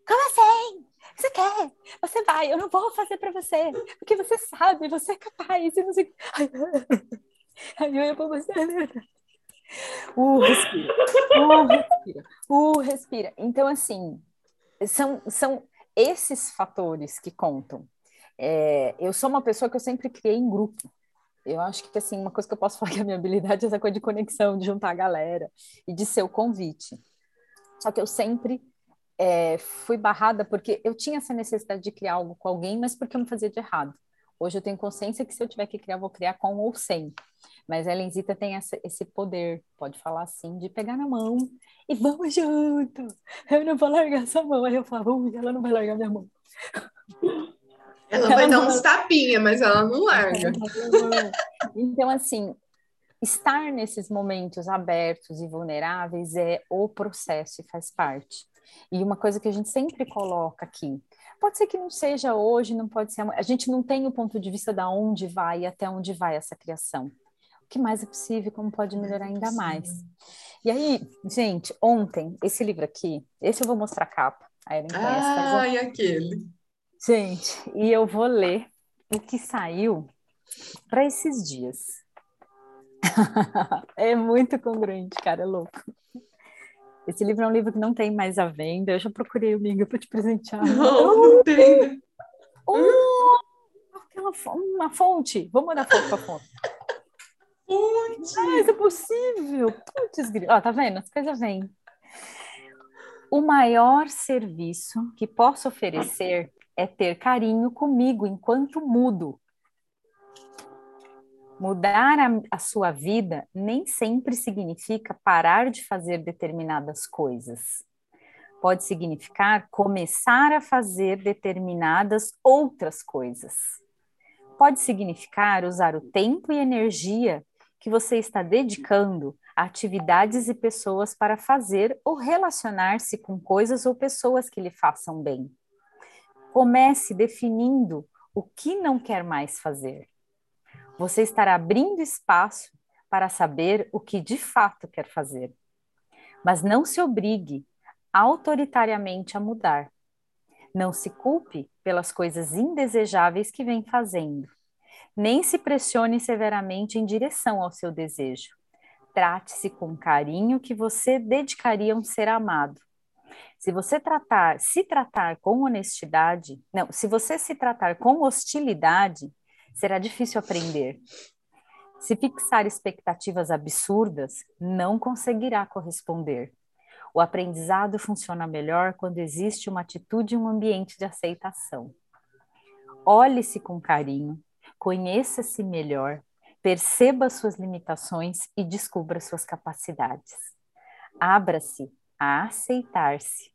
S1: Como assim? Você quer? Você vai, eu não vou fazer para você, porque você sabe, você é capaz, e não sei. Aí eu ia pra você. Uh, respira. Uh, respira. Uh, respira. Então, assim, são, são esses fatores que contam. É, eu sou uma pessoa que eu sempre criei em grupo. Eu acho que, assim, uma coisa que eu posso falar que a minha habilidade é essa coisa de conexão, de juntar a galera e de ser o convite. Só que eu sempre é, fui barrada porque eu tinha essa necessidade de criar algo com alguém, mas porque eu me fazia de errado. Hoje eu tenho consciência que se eu tiver que criar, vou criar com ou sem. Mas a Elenzita tem essa, esse poder, pode falar assim, de pegar na mão e vamos junto. Eu não vou largar sua mão. Aí eu falo, ui, ela não vai largar minha mão.
S2: Ela, ela vai dar uns tapinha, mas ela não larga.
S1: Então, assim, estar nesses momentos abertos e vulneráveis é o processo e faz parte. E uma coisa que a gente sempre coloca aqui, pode ser que não seja hoje, não pode ser a gente não tem o ponto de vista da onde vai e até onde vai essa criação. O que mais é possível, como pode melhorar ainda mais. E aí, gente, ontem, esse livro aqui, esse eu vou mostrar a capa.
S2: A Ellen conhece, ah, e aquele.
S1: Gente, e eu vou ler o que saiu para esses dias. é muito congruente, cara, é louco. Esse livro é um livro que não tem mais à venda. Eu já procurei o Minga para te presentear.
S2: Não, não tem.
S1: Uh, aquela uma fonte. Vamos mandar foto para a fonte.
S2: Fonte.
S1: Ah, isso é possível. Putz, ó, tá vendo? As coisas vêm. O maior serviço que posso oferecer é ter carinho comigo enquanto mudo. Mudar a, a, sua vida nem sempre significa parar de fazer determinadas coisas. Pode significar começar a fazer determinadas outras coisas. Pode significar usar o tempo e energia que você está dedicando a atividades e pessoas para fazer ou relacionar-se com coisas ou pessoas que lhe façam bem. Comece definindo o que não quer mais fazer você estará abrindo espaço para saber o que de fato quer fazer. Mas não se obrigue autoritariamente a mudar. Não se culpe pelas coisas indesejáveis que vem fazendo. Nem se pressione severamente em direção ao seu desejo. Trate-se com carinho que você dedicaria a um ser amado. Se você tratar, se tratar com honestidade, não, se você se tratar com hostilidade, será difícil aprender. Se fixar expectativas absurdas, não conseguirá corresponder. O aprendizado funciona melhor quando existe uma atitude e um ambiente de aceitação. Olhe-se com carinho, conheça-se melhor, perceba suas limitações e descubra suas capacidades. Abra-se a aceitar-se.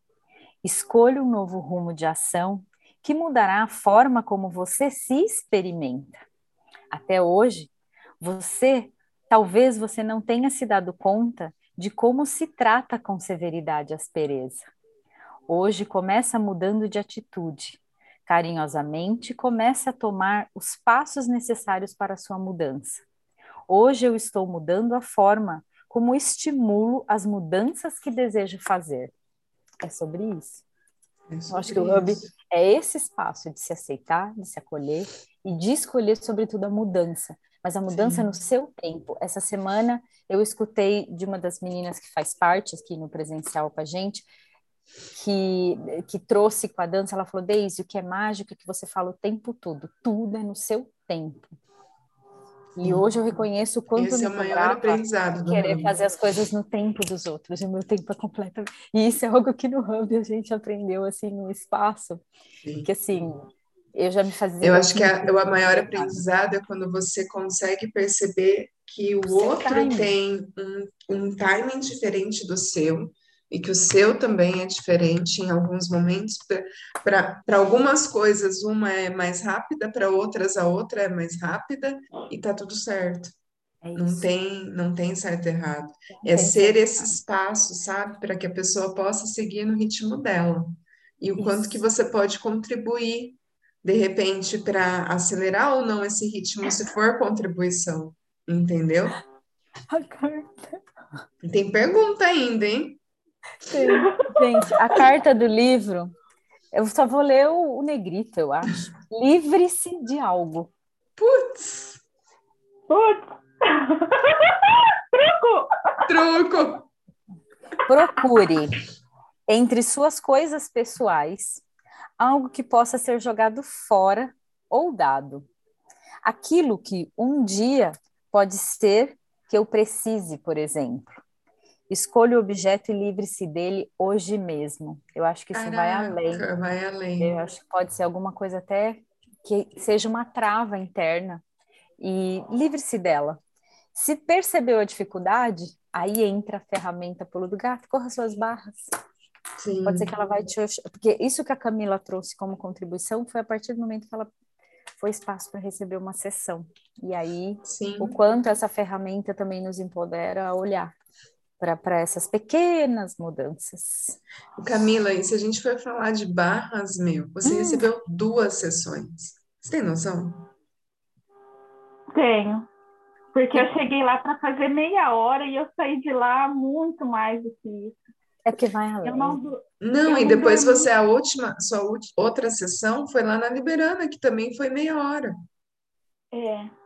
S1: Escolha um novo rumo de ação que mudará a forma como você se experimenta. Até hoje, você, talvez você não tenha se dado conta de como se trata com severidade a aspereza. Hoje começa mudando de atitude. Carinhosamente começa a tomar os passos necessários para a sua mudança. Hoje eu estou mudando a forma como estimulo as mudanças que desejo fazer. É sobre isso. É eu acho que o Hub é esse espaço de se aceitar, de se acolher e de escolher, sobretudo, a mudança. Mas a mudança Sim. no seu tempo. Essa semana eu escutei de uma das meninas que faz parte aqui no presencial com a gente, que, que trouxe com a dança, ela falou, Deise, o que é mágico é que você fala o tempo todo, tudo é no seu tempo. E hoje eu reconheço o quanto
S2: Esse é o maior aprendizado
S1: do querer fazer as coisas no tempo dos outros, e o meu tempo é completamente. E isso é algo que no Hub a gente aprendeu assim no espaço, Sim. que assim eu já me fazia.
S2: Eu acho que a, o maior aprendizado é quando você consegue perceber que o outro timing. tem um, um timing diferente do seu e que o seu também é diferente em alguns momentos. Para algumas coisas, uma é mais rápida, para outras, a outra é mais rápida, e tá tudo certo. É não tem, não tem certo e errado. é ser esse espaço, sabe, para que a pessoa possa seguir no ritmo dela. E o isso. quanto que você pode contribuir, de repente, para acelerar ou não esse ritmo, se for contribuição. Entendeu?
S1: A carta.
S2: Tem pergunta ainda, hein?
S1: Sim. Gente, a carta do livro Eu só vou ler o, o negrito, eu acho. Livre-se de algo.
S2: Putz!
S3: Putz! Truco!
S2: Truco!
S1: Procure entre suas coisas pessoais algo que possa ser jogado fora ou dado. Aquilo que um dia pode ser que eu precise, por exemplo. Escolha o objeto e livre-se dele hoje mesmo. Eu acho que isso
S2: Caraca,
S1: vai além.
S2: Vai além.
S1: Eu acho que pode ser alguma coisa até que seja uma trava interna e livre-se dela. Se percebeu a dificuldade, aí entra a ferramenta pulo do gato, corra suas barras. Sim. Pode ser que ela vai te. Porque isso que a Camila trouxe como contribuição foi a partir do momento que ela foi espaço para receber uma sessão. E aí, Sim. o quanto essa ferramenta também nos empodera a olhar para essas pequenas mudanças.
S2: Camila, e se a gente for falar de barras, meu, você hum. recebeu duas sessões. Você tem noção?
S3: Tenho. Porque eu cheguei lá para fazer meia hora e eu saí de lá muito mais do que isso.
S1: É porque vai além.
S2: não, não e depois você, a última, sua outra sessão foi lá na Liberana, que também foi meia hora.
S3: É.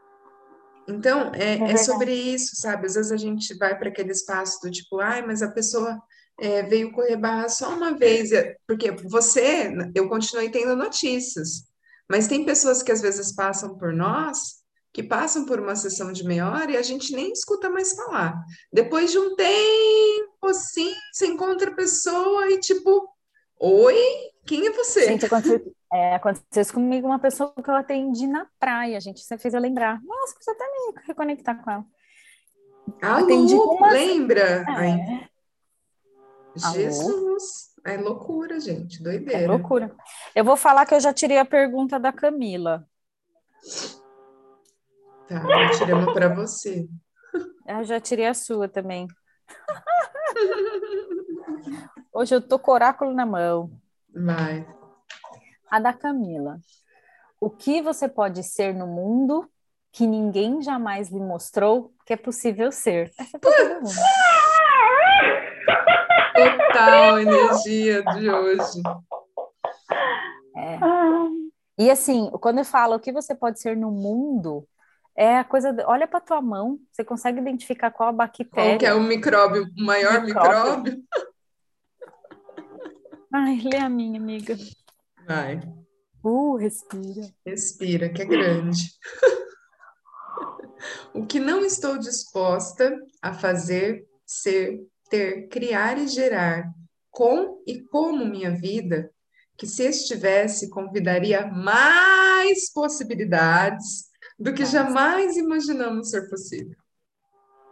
S2: Então, é, é, é sobre isso, sabe? Às vezes a gente vai para aquele espaço do tipo, ai, mas a pessoa é, veio correr barra só uma vez, porque você, eu continuei tendo notícias, mas tem pessoas que às vezes passam por nós que passam por uma sessão de meia hora e a gente nem escuta mais falar. Depois de um tempo, assim, você encontra a pessoa e tipo, oi, quem é você?
S1: Gente, aconteceu, é, aconteceu isso comigo, uma pessoa que eu atendi na praia, gente, você fez eu lembrar. Nossa, precisa até me reconectar com ela.
S2: Alô, atendi uma... lembra? É. Jesus, é loucura, gente, doideira. É
S1: loucura. Eu vou falar que eu já tirei a pergunta da Camila.
S2: Tá, uma para você.
S1: Eu já tirei a sua também. Hoje eu tô com oráculo na mão.
S2: Vai.
S1: A da Camila. O que você pode ser no mundo que ninguém jamais lhe mostrou que é possível ser? Essa é todo mundo.
S2: Total energia de hoje.
S1: É. E assim, quando eu falo o que você pode ser no mundo, é a coisa. De, olha para tua mão, você consegue identificar qual a bactéria.
S2: Qual que é o micróbio, o maior micróbio? micróbio?
S1: Ai, lê a minha, amiga.
S2: Vai.
S1: Uh, respira.
S2: Respira, que é grande. o que não estou disposta a fazer, ser, ter, criar e gerar com e como minha vida, que se estivesse convidaria mais possibilidades do que mais. jamais imaginamos ser possível.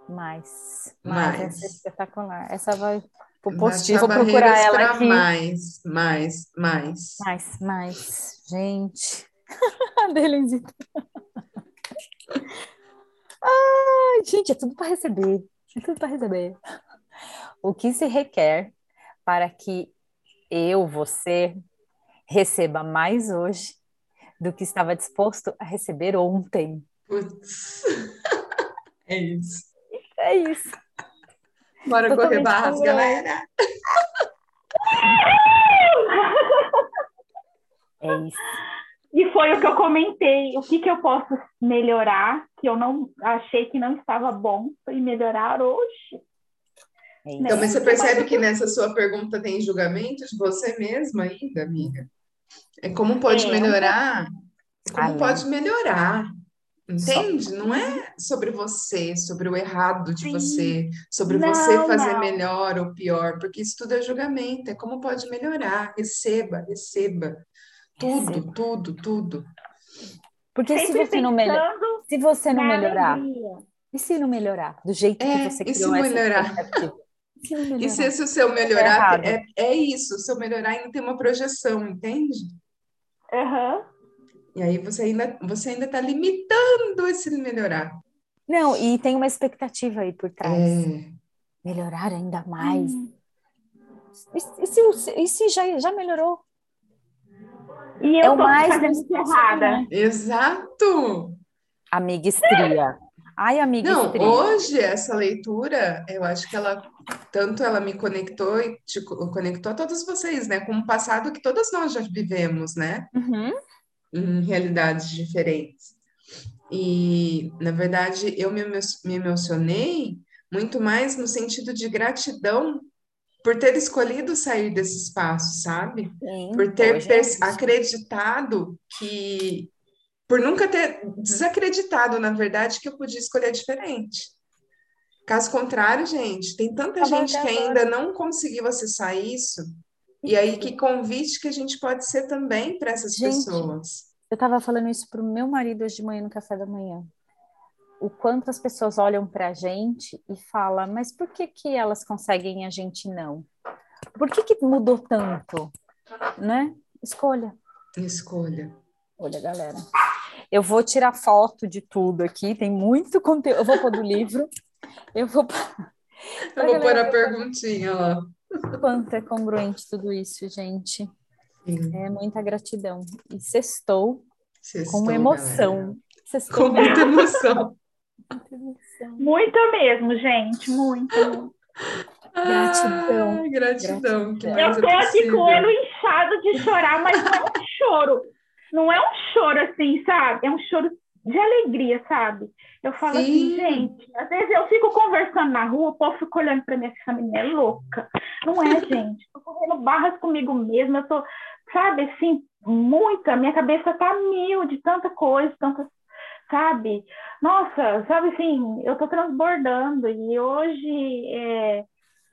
S1: Mais. Mais. mais. É espetacular. Essa vai positivo, vou procurar ela aqui.
S2: Mais, mais, mais.
S1: Mais, mais. Gente. Delenzita. Ai, gente, é tudo para receber. É tudo para receber. O que se requer para que eu, você, receba mais hoje do que estava disposto a receber ontem.
S2: Putz. É isso.
S1: É isso.
S2: Bora Totalmente correr barras, como... galera.
S1: É isso.
S3: E foi o que eu comentei. O que, que eu posso melhorar que eu não achei que não estava bom e melhorar hoje.
S2: É então, mas você percebe que nessa sua pergunta tem julgamento de você mesma ainda, amiga? É como pode é. melhorar, como pode melhorar. Entende? Não é sobre você, sobre o errado de Sim. você, sobre não, você fazer não. melhor ou pior, porque isso tudo é julgamento, é como pode melhorar. Receba, receba. Tudo, receba. tudo, tudo.
S1: Porque se você não melhorar, se você não melhorar, e se não melhorar do jeito é, que você criou
S2: e se melhorar? E se esse o seu melhorar é, é, isso, o seu melhorar ainda tem uma projeção, entende?
S3: Uhum.
S2: E aí você ainda você ainda está limitando esse melhorar.
S1: Não, e tem uma expectativa aí por trás. É. Melhorar ainda mais. Hum. E, e, se, e se já, já melhorou?
S3: E eu é o mais errada.
S2: Exato.
S1: Amiga estria. Ai, amiga.
S2: Não, hoje essa leitura, eu acho que ela tanto ela me conectou e te conectou a todos vocês, né? Com um passado que todas nós já vivemos, né?
S1: Uhum.
S2: Em realidades diferentes. E, na verdade, eu me, me emocionei muito mais no sentido de gratidão por ter escolhido sair desse espaço, sabe?
S1: Sim,
S2: por ter acreditado que. Por nunca ter desacreditado, na verdade, que eu podia escolher diferente. Caso contrário, gente, tem tanta gente que ainda não conseguiu acessar isso. E aí, que convite que a gente pode ser também para essas gente, pessoas.
S1: Eu estava falando isso para o meu marido hoje de manhã no café da manhã. O quanto as pessoas olham para a gente e falam, mas por que, que elas conseguem e a gente não? Por que, que mudou tanto? Né? Escolha.
S2: Escolha.
S1: Olha, galera. Eu vou tirar foto de tudo aqui, tem muito conteúdo. Eu vou pôr do livro. Eu vou.
S2: Eu vou pôr a perguntinha lá.
S1: Quanto é congruente tudo isso, gente. Sim. É muita gratidão. E sextou, sextou com emoção.
S2: Sextou com muita emoção.
S3: Muita mesmo, gente. Muita.
S1: Gratidão.
S2: Ah, gratidão.
S3: gratidão. Eu tô aqui com o olho inchado de chorar, mas não é um choro. Não é um choro assim, sabe? É um choro de alegria, sabe? Eu falo assim, Sim. assim, gente, às vezes eu fico conversando na rua, o povo fica olhando para mim assim, essa menina é louca. Não é, gente? Tô correndo barras comigo mesma, eu tô, sabe, assim, muita, minha cabeça tá mil de tanta coisa, tantas, sabe? Nossa, sabe assim, eu tô transbordando e hoje é,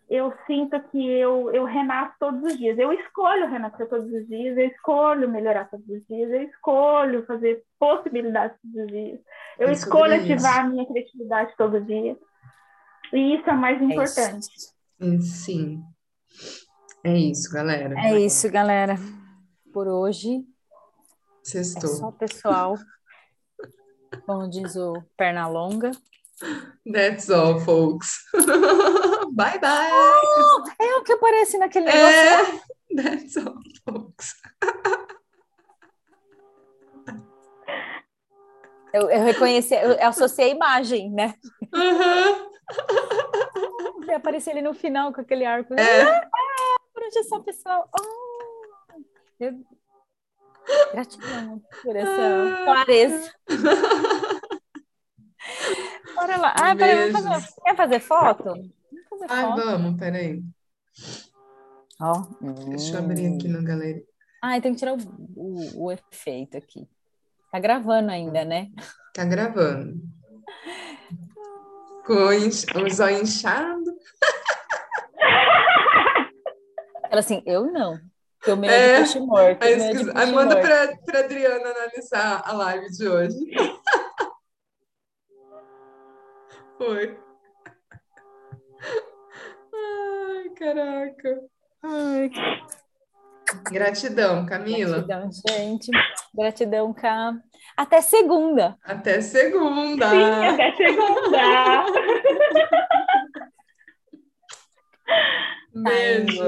S3: eu sinto que eu, eu renasço todos os dias. Eu escolho renascer todos os dias, eu escolho melhorar todos os dias, eu escolho fazer possibilidades todos os dias, eu é escolho ativar a minha criatividade todo dia. E isso é o mais é importante.
S2: É Sim. É isso, galera.
S1: É isso, galera. Por hoje.
S2: Sextou.
S1: É só pessoal. Como diz o Pernalonga.
S2: That's all, folks. bye, bye.
S1: Oh, é o que aparece naquele
S2: é, negócio. É, that's all, folks.
S1: Eu, eu reconheci, eu, associei a imagem, né?
S2: Uhum.
S1: E apareceu ali no final com aquele arco.
S2: É.
S1: Ah, onde é só pessoal? Oh, eu... Gratidão por essa clareza. Bora lá. Ah, peraí, vamos fazer. Quer fazer foto?
S2: Fazer ah, foto. vamos, peraí.
S1: Ó.
S2: Deixa eu abrir aqui no galeria.
S1: Ah, tem que tirar o, o, o, efeito aqui. Tá gravando ainda, né?
S2: Tá gravando. Com o zóio inchado.
S1: Ela assim, eu não. Eu meio é, de peixe morto.
S2: Aí, de aí manda para Adriana analisar a live de hoje. Foi. Caraca. Ai. Gratidão, Camila.
S1: Gratidão, gente. Gratidão, Cam. Até segunda.
S2: Até segunda.
S3: Sim, até segunda.
S2: Beijo.